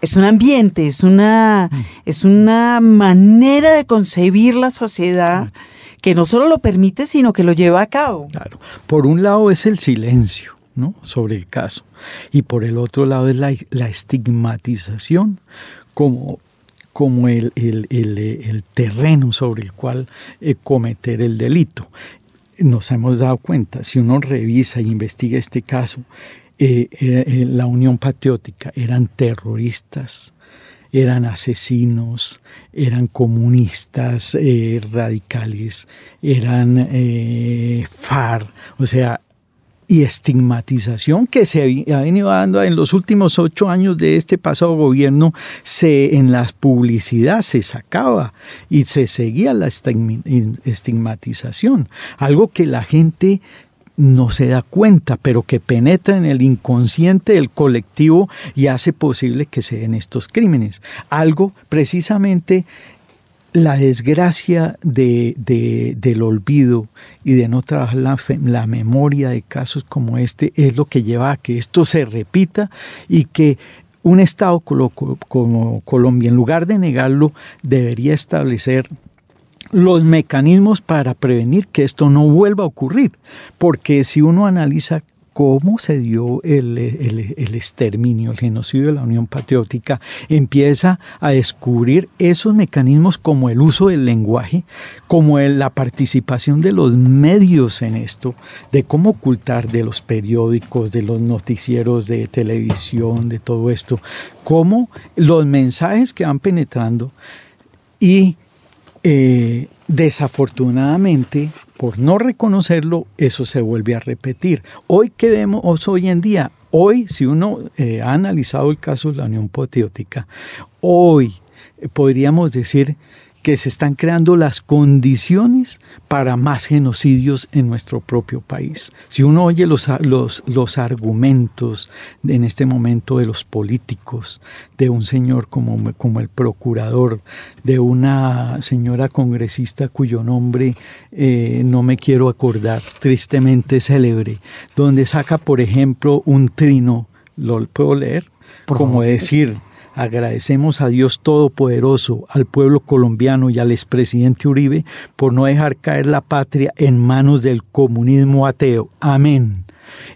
Es un ambiente, es una, es una manera de concebir la sociedad que no solo lo permite, sino que lo lleva a cabo. Claro. Por un lado es el silencio ¿no? sobre el caso y por el otro lado es la, la estigmatización como, como el, el, el, terreno sobre el cual eh, cometer el delito. Nos hemos dado cuenta, si uno revisa e investiga este caso, eh, eh, la Unión Patriótica eran terroristas, eran asesinos, eran comunistas eh, radicales, eran eh, FAR, o sea, y estigmatización que se ha venido dando en los últimos ocho años de este pasado gobierno, se, en la publicidad se sacaba y se seguía la estigmatización, algo que la gente no se da cuenta, pero que penetra en el inconsciente del colectivo y hace posible que se den estos crímenes. Algo precisamente la desgracia de, de, del olvido y de no trabajar la, la, memoria de casos como este es lo que lleva a que esto se repita y que un Estado como, como Colombia, en lugar de negarlo, debería establecer los mecanismos para prevenir que esto no vuelva a ocurrir. Porque si uno analiza cómo se dio el, el, exterminio, el genocidio de la Unión Patriótica, empieza a descubrir esos mecanismos como el uso del lenguaje, como la participación de los medios en esto, de cómo ocultar de los periódicos, de los noticieros de televisión, de todo esto, cómo los mensajes que van penetrando y eh, desafortunadamente, por no reconocerlo, eso se vuelve a repetir. Hoy que vemos hoy en día, hoy si uno eh, ha analizado el caso de la Unión Patriótica, hoy eh, podríamos decir que se están creando las condiciones para más genocidios en nuestro propio país. Si uno oye los, los, los argumentos en este momento de los políticos, de un señor como, como el procurador, de una señora congresista cuyo nombre eh, no me quiero acordar, tristemente célebre, donde saca, por ejemplo, un trino, ¿lo puedo leer? Por como favor. decir Agradecemos a Dios Todopoderoso, al pueblo colombiano y al expresidente Uribe por no dejar caer la patria en manos del comunismo ateo. Amén.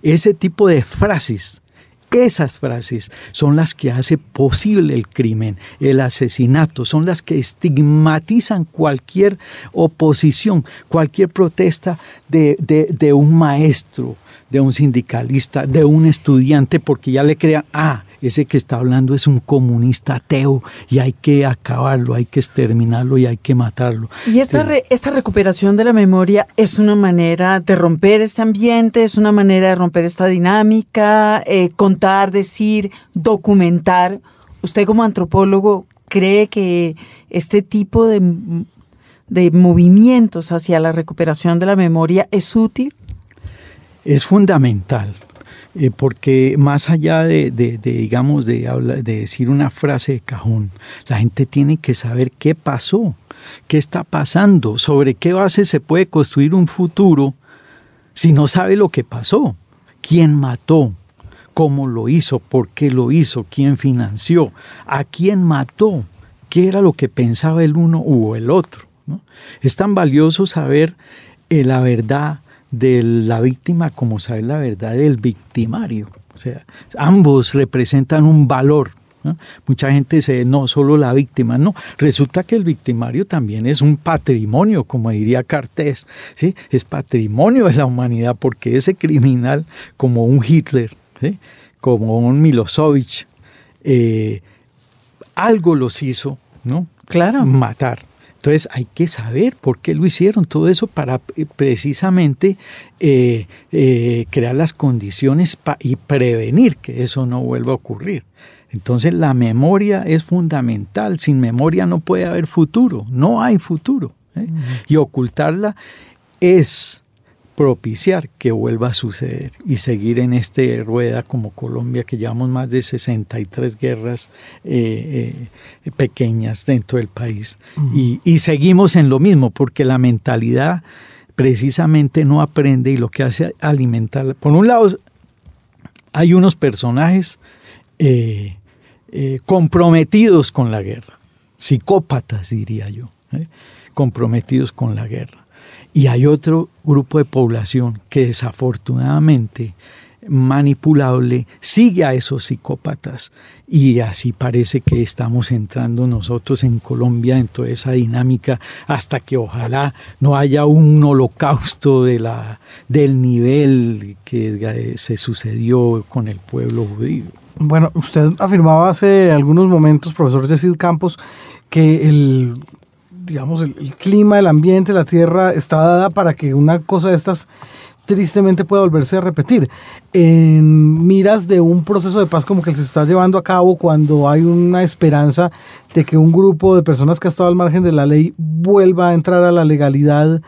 Ese tipo de frases esas frases son las que hace posible el crimen, el asesinato, son las que estigmatizan cualquier oposición, cualquier protesta de, de, de un maestro, de un sindicalista, de un estudiante, porque ya le crean, ah, ese que está hablando es un comunista ateo y hay que acabarlo, hay que exterminarlo y hay que matarlo. Y esta, re, esta recuperación de la memoria es una manera de romper este ambiente, es una manera de romper esta dinámica, eh, contar, decir, documentar. Usted como antropólogo cree que este tipo de, de movimientos hacia la recuperación de la memoria es útil? Es fundamental eh, porque más allá de, digamos, de, de decir una frase de cajón, la gente tiene que saber qué pasó, qué está pasando, sobre qué base se puede construir un futuro si no sabe lo que pasó, quién mató, cómo lo hizo, por qué lo hizo, quién financió, a quién mató, qué era lo que pensaba el uno u el otro. Es tan valioso saber eh, la verdad de la víctima como saber la verdad del victimario. O sea, ambos representan un valor. Mucha gente dice, no, solo la víctima. No, resulta que el victimario también es un patrimonio, como diría Cartés. ¿sí? Es patrimonio de la humanidad porque ese criminal, como un Hitler, como un Milosevic, eh, algo los hizo ¿no? claro. matar. Entonces hay que saber por qué lo hicieron, todo eso para eh, precisamente eh, eh, crear las condiciones y prevenir que eso no vuelva a ocurrir. Entonces la memoria es fundamental, sin memoria no puede haber futuro, no hay futuro. Y ocultarla es propiciar que vuelva a suceder y seguir en este rueda como Colombia, que llevamos más de 63 guerras eh, eh, pequeñas dentro del país. y, y, seguimos en lo mismo, porque la mentalidad precisamente no aprende y lo que hace alimentar. Por un lado, hay unos personajes eh, comprometidos con la guerra, psicópatas diría yo, comprometidos con la guerra. Y hay otro grupo de población que desafortunadamente manipulable sigue a esos psicópatas y así parece que estamos entrando nosotros en Colombia en toda esa dinámica hasta que ojalá no haya un holocausto de la, del nivel que se sucedió con el pueblo judío. Bueno, usted afirmaba hace algunos momentos, profesor Yesid Campos, que el digamos, el, clima, el ambiente, la tierra está dada para que una cosa de estas tristemente pueda volverse a repetir. En miras de un proceso de paz como que se está llevando a cabo cuando hay una esperanza de que un grupo de personas que ha estado al margen de la ley vuelva a entrar a la legalidad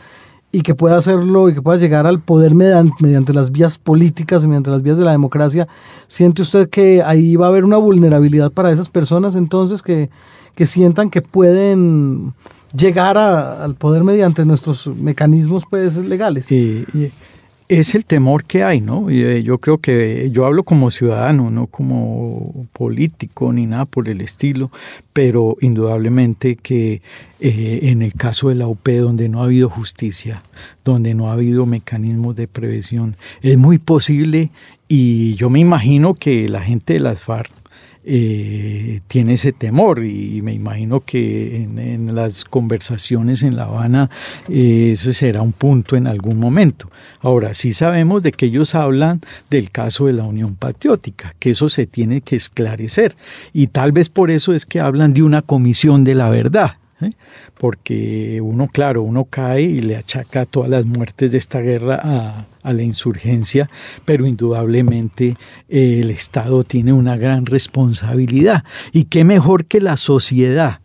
y que pueda hacerlo y que pueda llegar al poder mediante, mediante las vías políticas y mediante las vías de la democracia, ¿siente usted que ahí va a haber una vulnerabilidad para esas personas entonces que, que sientan que pueden llegar al poder mediante nuestros mecanismos pues, legales. Sí, es el temor que hay, ¿no? Eh, yo creo que yo hablo como ciudadano, no como político ni nada por el estilo, pero indudablemente que eh, en el caso de la UP, donde no ha habido justicia, donde no ha habido mecanismos de prevención, es muy posible y yo me imagino que la gente de las FARC eh, tiene ese temor y me imagino que en, las conversaciones en La Habana eh, ese será un punto en algún momento. Ahora, sí sabemos de que ellos hablan del caso de la Unión Patriótica, que eso se tiene que esclarecer y tal vez por eso es que hablan de una comisión de la verdad. ¿Eh? porque uno, claro, uno cae y le achaca todas las muertes de esta guerra a, la insurgencia, pero indudablemente eh, el Estado tiene una gran responsabilidad. Y qué mejor que la sociedad,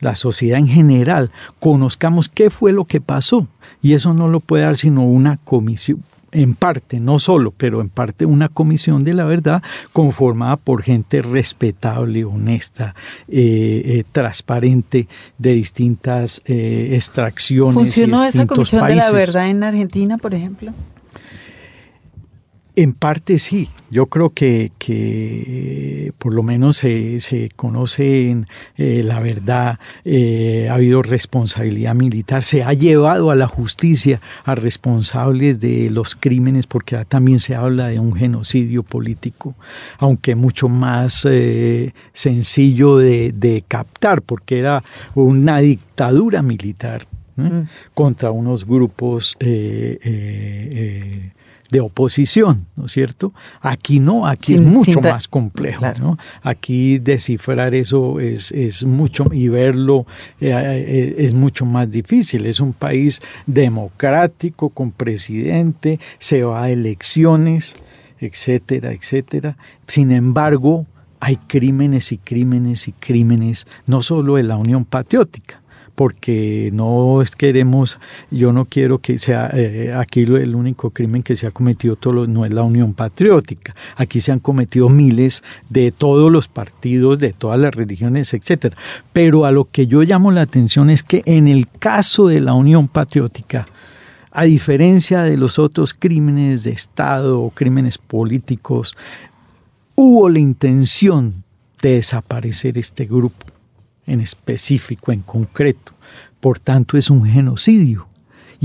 la sociedad en general, conozcamos qué fue lo que pasó. Y eso no lo puede dar sino una comisión, en parte, no solo, pero en parte una comisión de la verdad conformada por gente respetable, honesta, eh, eh, transparente, de distintas eh, extracciones. ¿Funcionó esa comisión de la verdad en Argentina, por ejemplo? En parte sí, yo creo que, que por lo menos se, se conoce eh, la verdad, eh, ha habido responsabilidad militar, se ha llevado a la justicia a responsables de los crímenes, porque también se habla de un genocidio político, aunque mucho más eh, sencillo de, de, captar, porque era una dictadura militar mm. contra unos grupos de oposición, ¿no es cierto? Aquí no, aquí es mucho más complejo, ¿no? Aquí descifrar eso es, es mucho, y verlo eh, eh, es mucho más difícil. Es un país democrático, con presidente, se va a elecciones, etcétera, etcétera. Sin embargo, hay crímenes y crímenes y crímenes, no solo de la Unión Patriótica, porque no queremos, yo no quiero que sea, eh, aquí el único crimen que se ha cometido todo no es la Unión Patriótica, aquí se han cometido miles de todos los partidos, de todas las religiones, etcétera. Pero a lo que yo llamo la atención es que en el caso de la Unión Patriótica, a diferencia de los otros crímenes de Estado o crímenes políticos, hubo la intención de desaparecer este grupo en específico, en concreto. Por tanto, es un genocidio.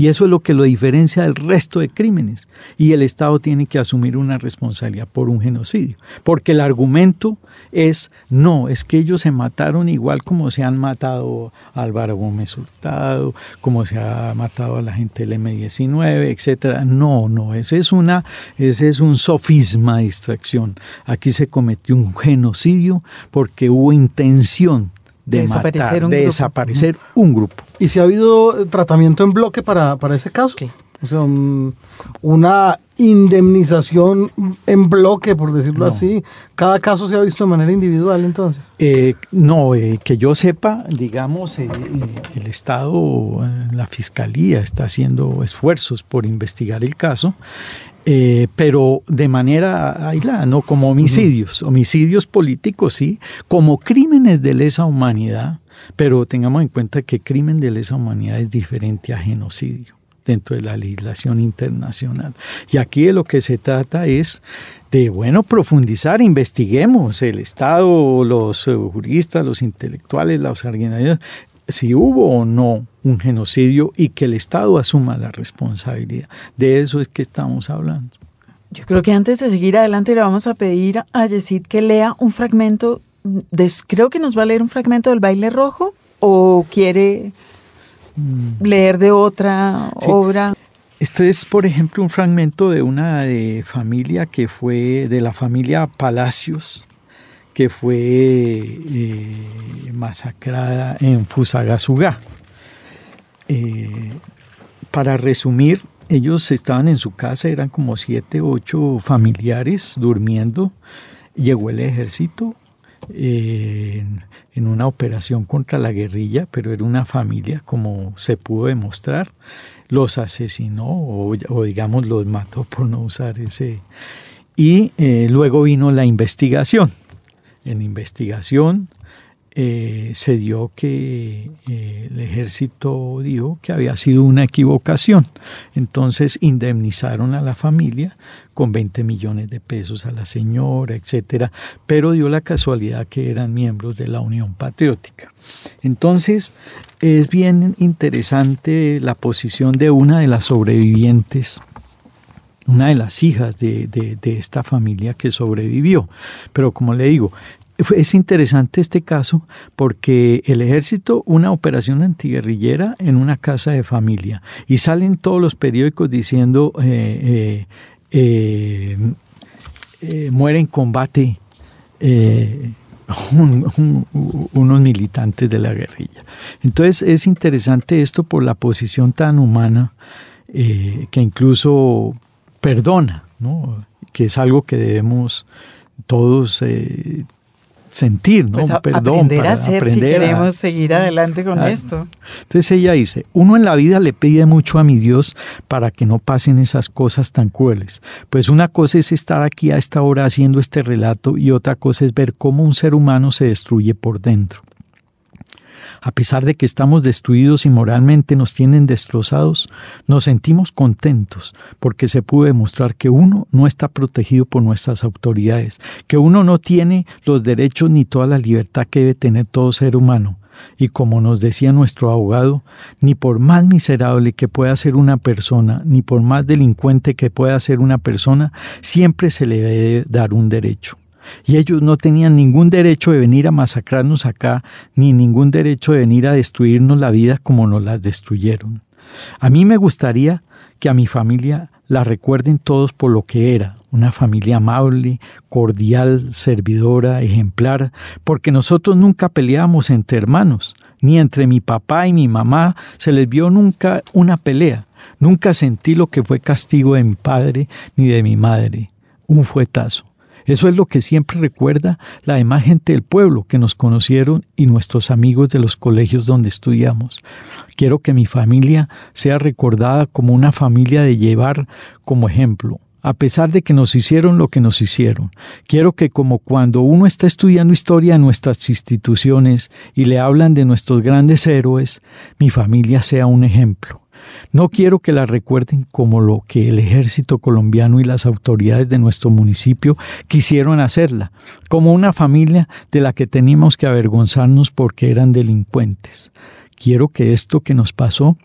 Y eso es lo que lo diferencia del resto de crímenes. Y el Estado tiene que asumir una responsabilidad por un genocidio. Porque el argumento es, no, es que ellos se mataron igual como se han matado a Álvaro Gómez Hurtado, como se ha matado a la gente del M19, etc. No, no, ese es, una, ese es un sofisma de distracción. Aquí se cometió un genocidio porque hubo intención de, desaparecer, un, de grupo. desaparecer un grupo. ¿Y si ha habido tratamiento en bloque para, para ese caso? O sea, una indemnización en bloque, por decirlo así. ¿Cada caso se ha visto de manera individual entonces? Eh, no, eh, que yo sepa, digamos, eh, el Estado, la Fiscalía está haciendo esfuerzos por investigar el caso. Pero de manera aislada, no como homicidios, homicidios políticos sí, como crímenes de lesa humanidad, pero tengamos en cuenta que crimen de lesa humanidad es diferente a genocidio dentro de la legislación internacional. Y aquí de lo que se trata es de, bueno, profundizar, investiguemos el Estado, los juristas, los intelectuales, los organizaciones, si hubo o no un genocidio y que el Estado asuma la responsabilidad. De eso es que estamos hablando. Yo creo que antes de seguir adelante le vamos a pedir a Yesid que lea un fragmento, de, creo que nos va a leer un fragmento del baile rojo o quiere Mm. leer de otra obra. Esto es, por ejemplo, un fragmento de una de familia que fue de la familia Palacios, que fue eh, masacrada en Fusagasugá. Eh, para resumir, ellos estaban en su casa, eran como siete, ocho familiares durmiendo. Llegó el ejército, en, una operación contra la guerrilla, pero era una familia, como se pudo demostrar, los asesinó o, digamos los mató por no usar ese. Y eh, luego vino la investigación. En investigación eh, se dio que eh, el ejército dijo que había sido una equivocación. Entonces indemnizaron a la familia con 20 millones de pesos a la señora, etcétera, pero dio la casualidad que eran miembros de la Unión Patriótica. Entonces es bien interesante la posición de una de las sobrevivientes una de las hijas de, de, esta familia que sobrevivió. Pero como le digo, es interesante este caso porque el ejército, una operación antiguerrillera en una casa de familia, y salen todos los periódicos diciendo eh, eh, eh, muere en combate unos militantes de la guerrilla. Entonces es interesante esto por la posición tan humana que incluso perdona, ¿no? que es algo que debemos todos sentir, ¿no? Pues Perdón, aprender a hacer si queremos seguir adelante con esto. Entonces ella dice, uno en la vida le pide mucho a mi Dios para que no pasen esas cosas tan crueles. Pues una cosa es estar aquí a esta hora haciendo este relato y otra cosa es ver cómo un ser humano se destruye por dentro. A pesar de que estamos destruidos y moralmente nos tienen destrozados, nos sentimos contentos porque se pudo demostrar que uno no está protegido por nuestras autoridades, que uno no tiene los derechos ni toda la libertad que debe tener todo ser humano. Y como nos decía nuestro abogado, ni por más miserable que pueda ser una persona, ni por más delincuente que pueda ser una persona, siempre se le debe dar un derecho y ellos no tenían ningún derecho de venir a masacrarnos acá, ni ningún derecho de venir a destruirnos la vida como nos la destruyeron. A mí me gustaría que a mi familia la recuerden todos por lo que era, una familia amable, cordial, servidora, ejemplar, porque nosotros nunca peleábamos entre hermanos, ni entre mi papá y mi mamá se les vio nunca una pelea. Nunca sentí lo que fue castigo de mi padre ni de mi madre, un fuetazo. Eso es lo que siempre recuerda la demás gente del pueblo que nos conocieron y nuestros amigos de los colegios donde estudiamos. Quiero que mi familia sea recordada como una familia de llevar como ejemplo, a pesar de que nos hicieron lo que nos hicieron. Quiero que como cuando uno está estudiando historia en nuestras instituciones y le hablan de nuestros grandes héroes, mi familia sea un ejemplo. No quiero que la recuerden como lo que el ejército colombiano y las autoridades de nuestro municipio quisieron hacerla, como una familia de la que teníamos que avergonzarnos porque eran delincuentes. Quiero que esto que nos pasó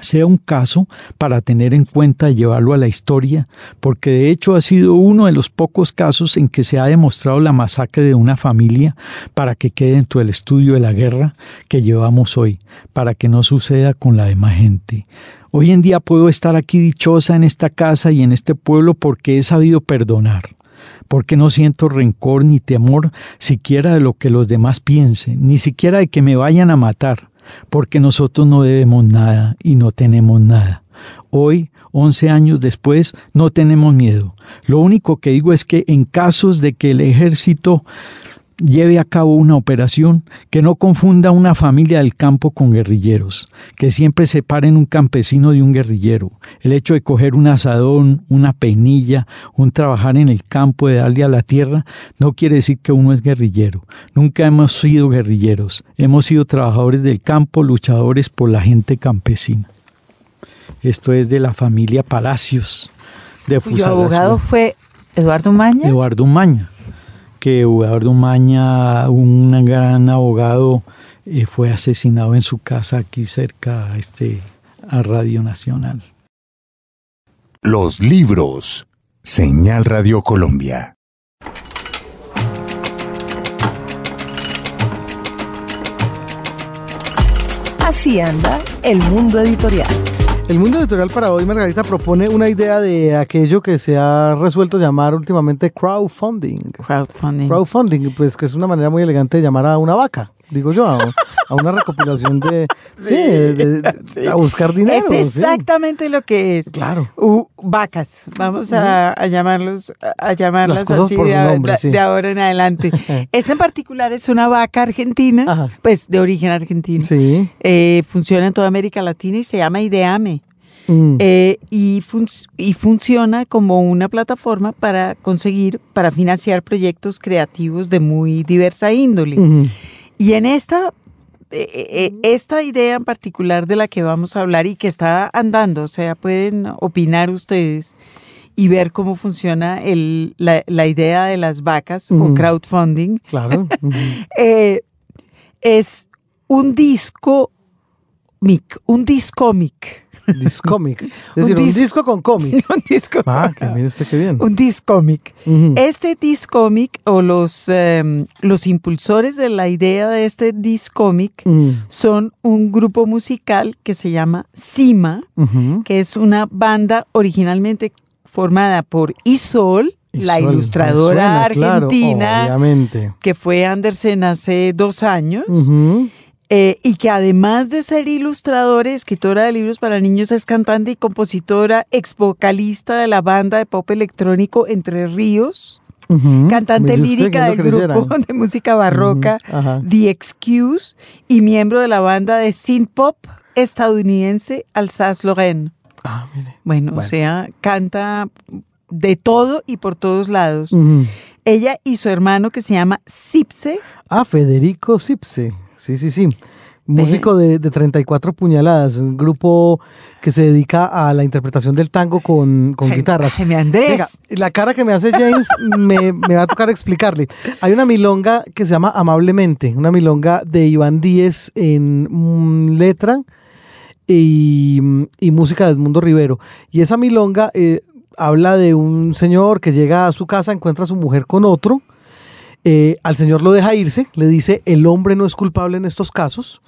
sea un caso para tener en cuenta y llevarlo a la historia, porque de hecho ha sido uno de los pocos casos en que se ha demostrado la masacre de una familia para que quede dentro del estudio de la guerra que llevamos hoy, para que no suceda con la demás gente. Hoy en día puedo estar aquí dichosa en esta casa y en este pueblo porque he sabido perdonar porque no siento rencor ni temor siquiera de lo que los demás piensen, ni siquiera de que me vayan a matar, porque nosotros no debemos nada y no tenemos nada. Hoy, once años después, no tenemos miedo. Lo único que digo es que en casos de que el ejército lleve a cabo una operación que no confunda una familia del campo con guerrilleros, que siempre separen un campesino de un guerrillero. El hecho de coger un asadón, una peinilla, un trabajar en el campo, de darle a la tierra, no quiere decir que uno es guerrillero. Nunca hemos sido guerrilleros, hemos sido trabajadores del campo, luchadores por la gente campesina. Esto es de la familia Palacios de Cuyo abogado fue Eduardo Maña. Eduardo Maña que Eduardo Maña, un gran abogado, eh, fue asesinado en su casa aquí cerca a, este, a Radio Nacional. Los libros. Señal Radio Colombia. Así anda el mundo editorial. El mundo editorial para hoy, Margarita, propone una idea de aquello que se ha resuelto llamar últimamente crowdfunding. Crowdfunding. Crowdfunding, pues que es una manera muy elegante de llamar a una vaca digo yo, a, una recopilación de, sí, a buscar dinero. Es exactamente lo que es. Claro. vacas, vamos a, llamarlos, a llamarlas así de, ahora en adelante. Esta en particular es una vaca argentina, pues de origen argentino. Sí. Eh, funciona en toda América Latina y se llama Ideame. Mm. Eh, y, y, funciona como una plataforma para conseguir, para financiar proyectos creativos de muy diversa índole. Y en esta, eh, eh, eh, esta idea en particular de la que vamos a hablar y que está andando, o sea, pueden opinar ustedes y ver cómo funciona el, la, idea de las vacas o crowdfunding. Claro. es un disco mic, un discomic Discomic. Es decir, un, disco con cómic. un disco. Ah, que mire usted qué bien. Un discomic. Este discomic o los, em, los impulsores de la idea de este discomic son un grupo musical que se llama Cima, que es una banda originalmente formada por Isol, la ilustradora argentina, que fue Andersen hace dos años. Eh, y que además de ser ilustradora, escritora de libros para niños, es cantante y compositora, ex vocalista de la banda de pop electrónico Entre Ríos, cantante lírica del grupo de música barroca The Excuse y miembro de la banda de synth pop estadounidense Alsace Lorraine. Ah, bueno, o sea, canta de todo y por todos lados. Ella y su hermano que se llama Sipse. Ah, Federico Sipse. Sí, sí, sí. Músico de, de 34 puñaladas, un grupo que se dedica a la interpretación del tango con, con guitarras. Jaime Andrés. la cara que me hace James me, va a tocar explicarle. Hay una milonga que se llama Amablemente, una milonga de Iván Díez en mm, letra y, música de Edmundo Rivero. Y esa milonga eh, habla de un señor que llega a su casa, encuentra a su mujer con otro eh, al señor lo deja irse, le dice, el hombre no es culpable en estos casos.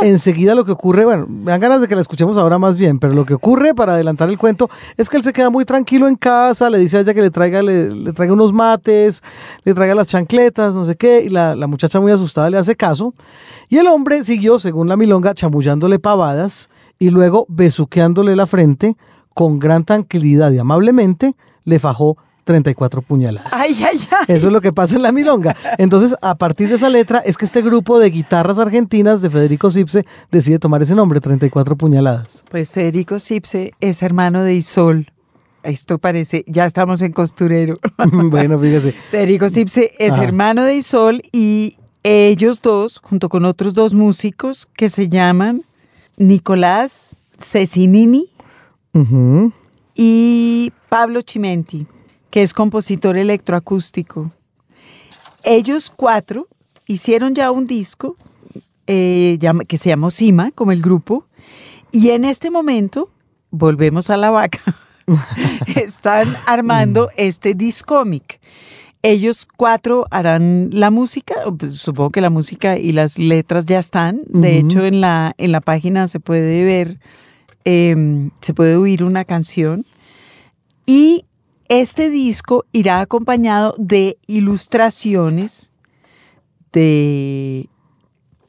Enseguida lo que ocurre, bueno, me dan ganas de que la escuchemos ahora más bien, pero lo que ocurre, para adelantar el cuento, es que él se queda muy tranquilo en casa, le dice a ella que le traiga, le, traiga unos mates, le traiga las chancletas, no sé qué, y la, la muchacha muy asustada le hace caso. Y el hombre siguió, según la milonga, chamullándole pavadas y luego besuqueándole la frente con gran tranquilidad y amablemente le fajó 34 puñaladas. Ay, ay, ay. Eso es lo que pasa en la milonga. Entonces, a partir de esa letra, es que este grupo de guitarras argentinas de Federico Zipse decide tomar ese nombre, 34 puñaladas. Pues Federico Zipse es hermano de Isol. Esto parece, ya estamos en costurero. bueno, fíjese. Federico Zipse es Ajá. hermano de Isol y ellos dos, junto con otros dos músicos que se llaman Nicolás Cecinini y Pablo Chimenti, que es compositor electroacústico. Ellos cuatro hicieron ya un disco eh, que se llamó Cima, como el grupo, y en este momento, volvemos a la vaca, están armando este discómic. Ellos cuatro harán la música, pues, supongo que la música y las letras ya están. De hecho, en la, en la página se puede ver, em, se puede oír una canción. Y este disco irá acompañado de ilustraciones de,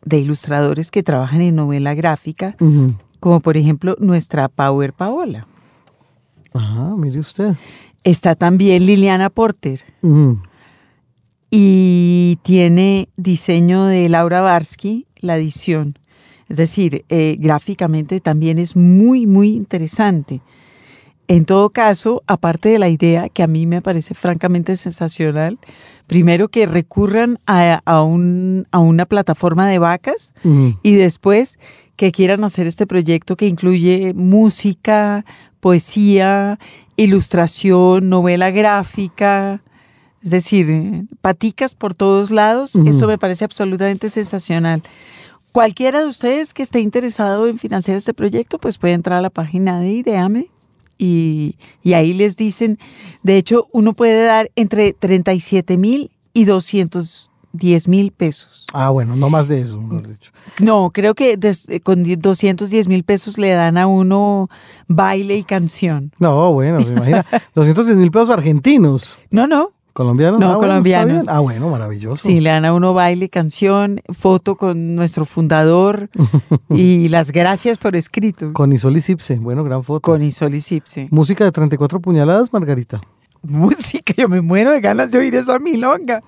de ilustradores que trabajan en novela gráfica, como por ejemplo nuestra Power Paola. Ah, mire usted. Está también Liliana Porter y tiene diseño de Laura Barsky, la edición. Es decir, eh, gráficamente también es muy, muy interesante. En todo caso, aparte de la idea que a mí me parece francamente sensacional, primero que recurran a, a un- a una plataforma de vacas y después que quieran hacer este proyecto que incluye música, poesía, ilustración, novela gráfica, es decir, eh, paticas por todos lados, eso me parece absolutamente sensacional. Cualquiera de ustedes que esté interesado en financiar este proyecto, pues puede entrar a la página de Ideame y, y ahí les dicen, de hecho, uno puede dar entre 37 mil y 210 mil pesos. Ah, bueno, no más de eso. No, creo que des- eh, con die- 210 mil pesos le dan a uno baile y canción. No, bueno, se imagina. 210 mil pesos argentinos. No, no. ¿Colombianos? No, Ah, bueno, colombianos. Ah, bueno, maravilloso. Sí, le dan a uno baile, canción, foto con nuestro fundador y las gracias por escrito. Con Isol y Cipse. Bueno, gran foto. Con Isol y Cipse. Música de 34 puñaladas, Margarita. Música, yo me muero de ganas de oír esa milonga.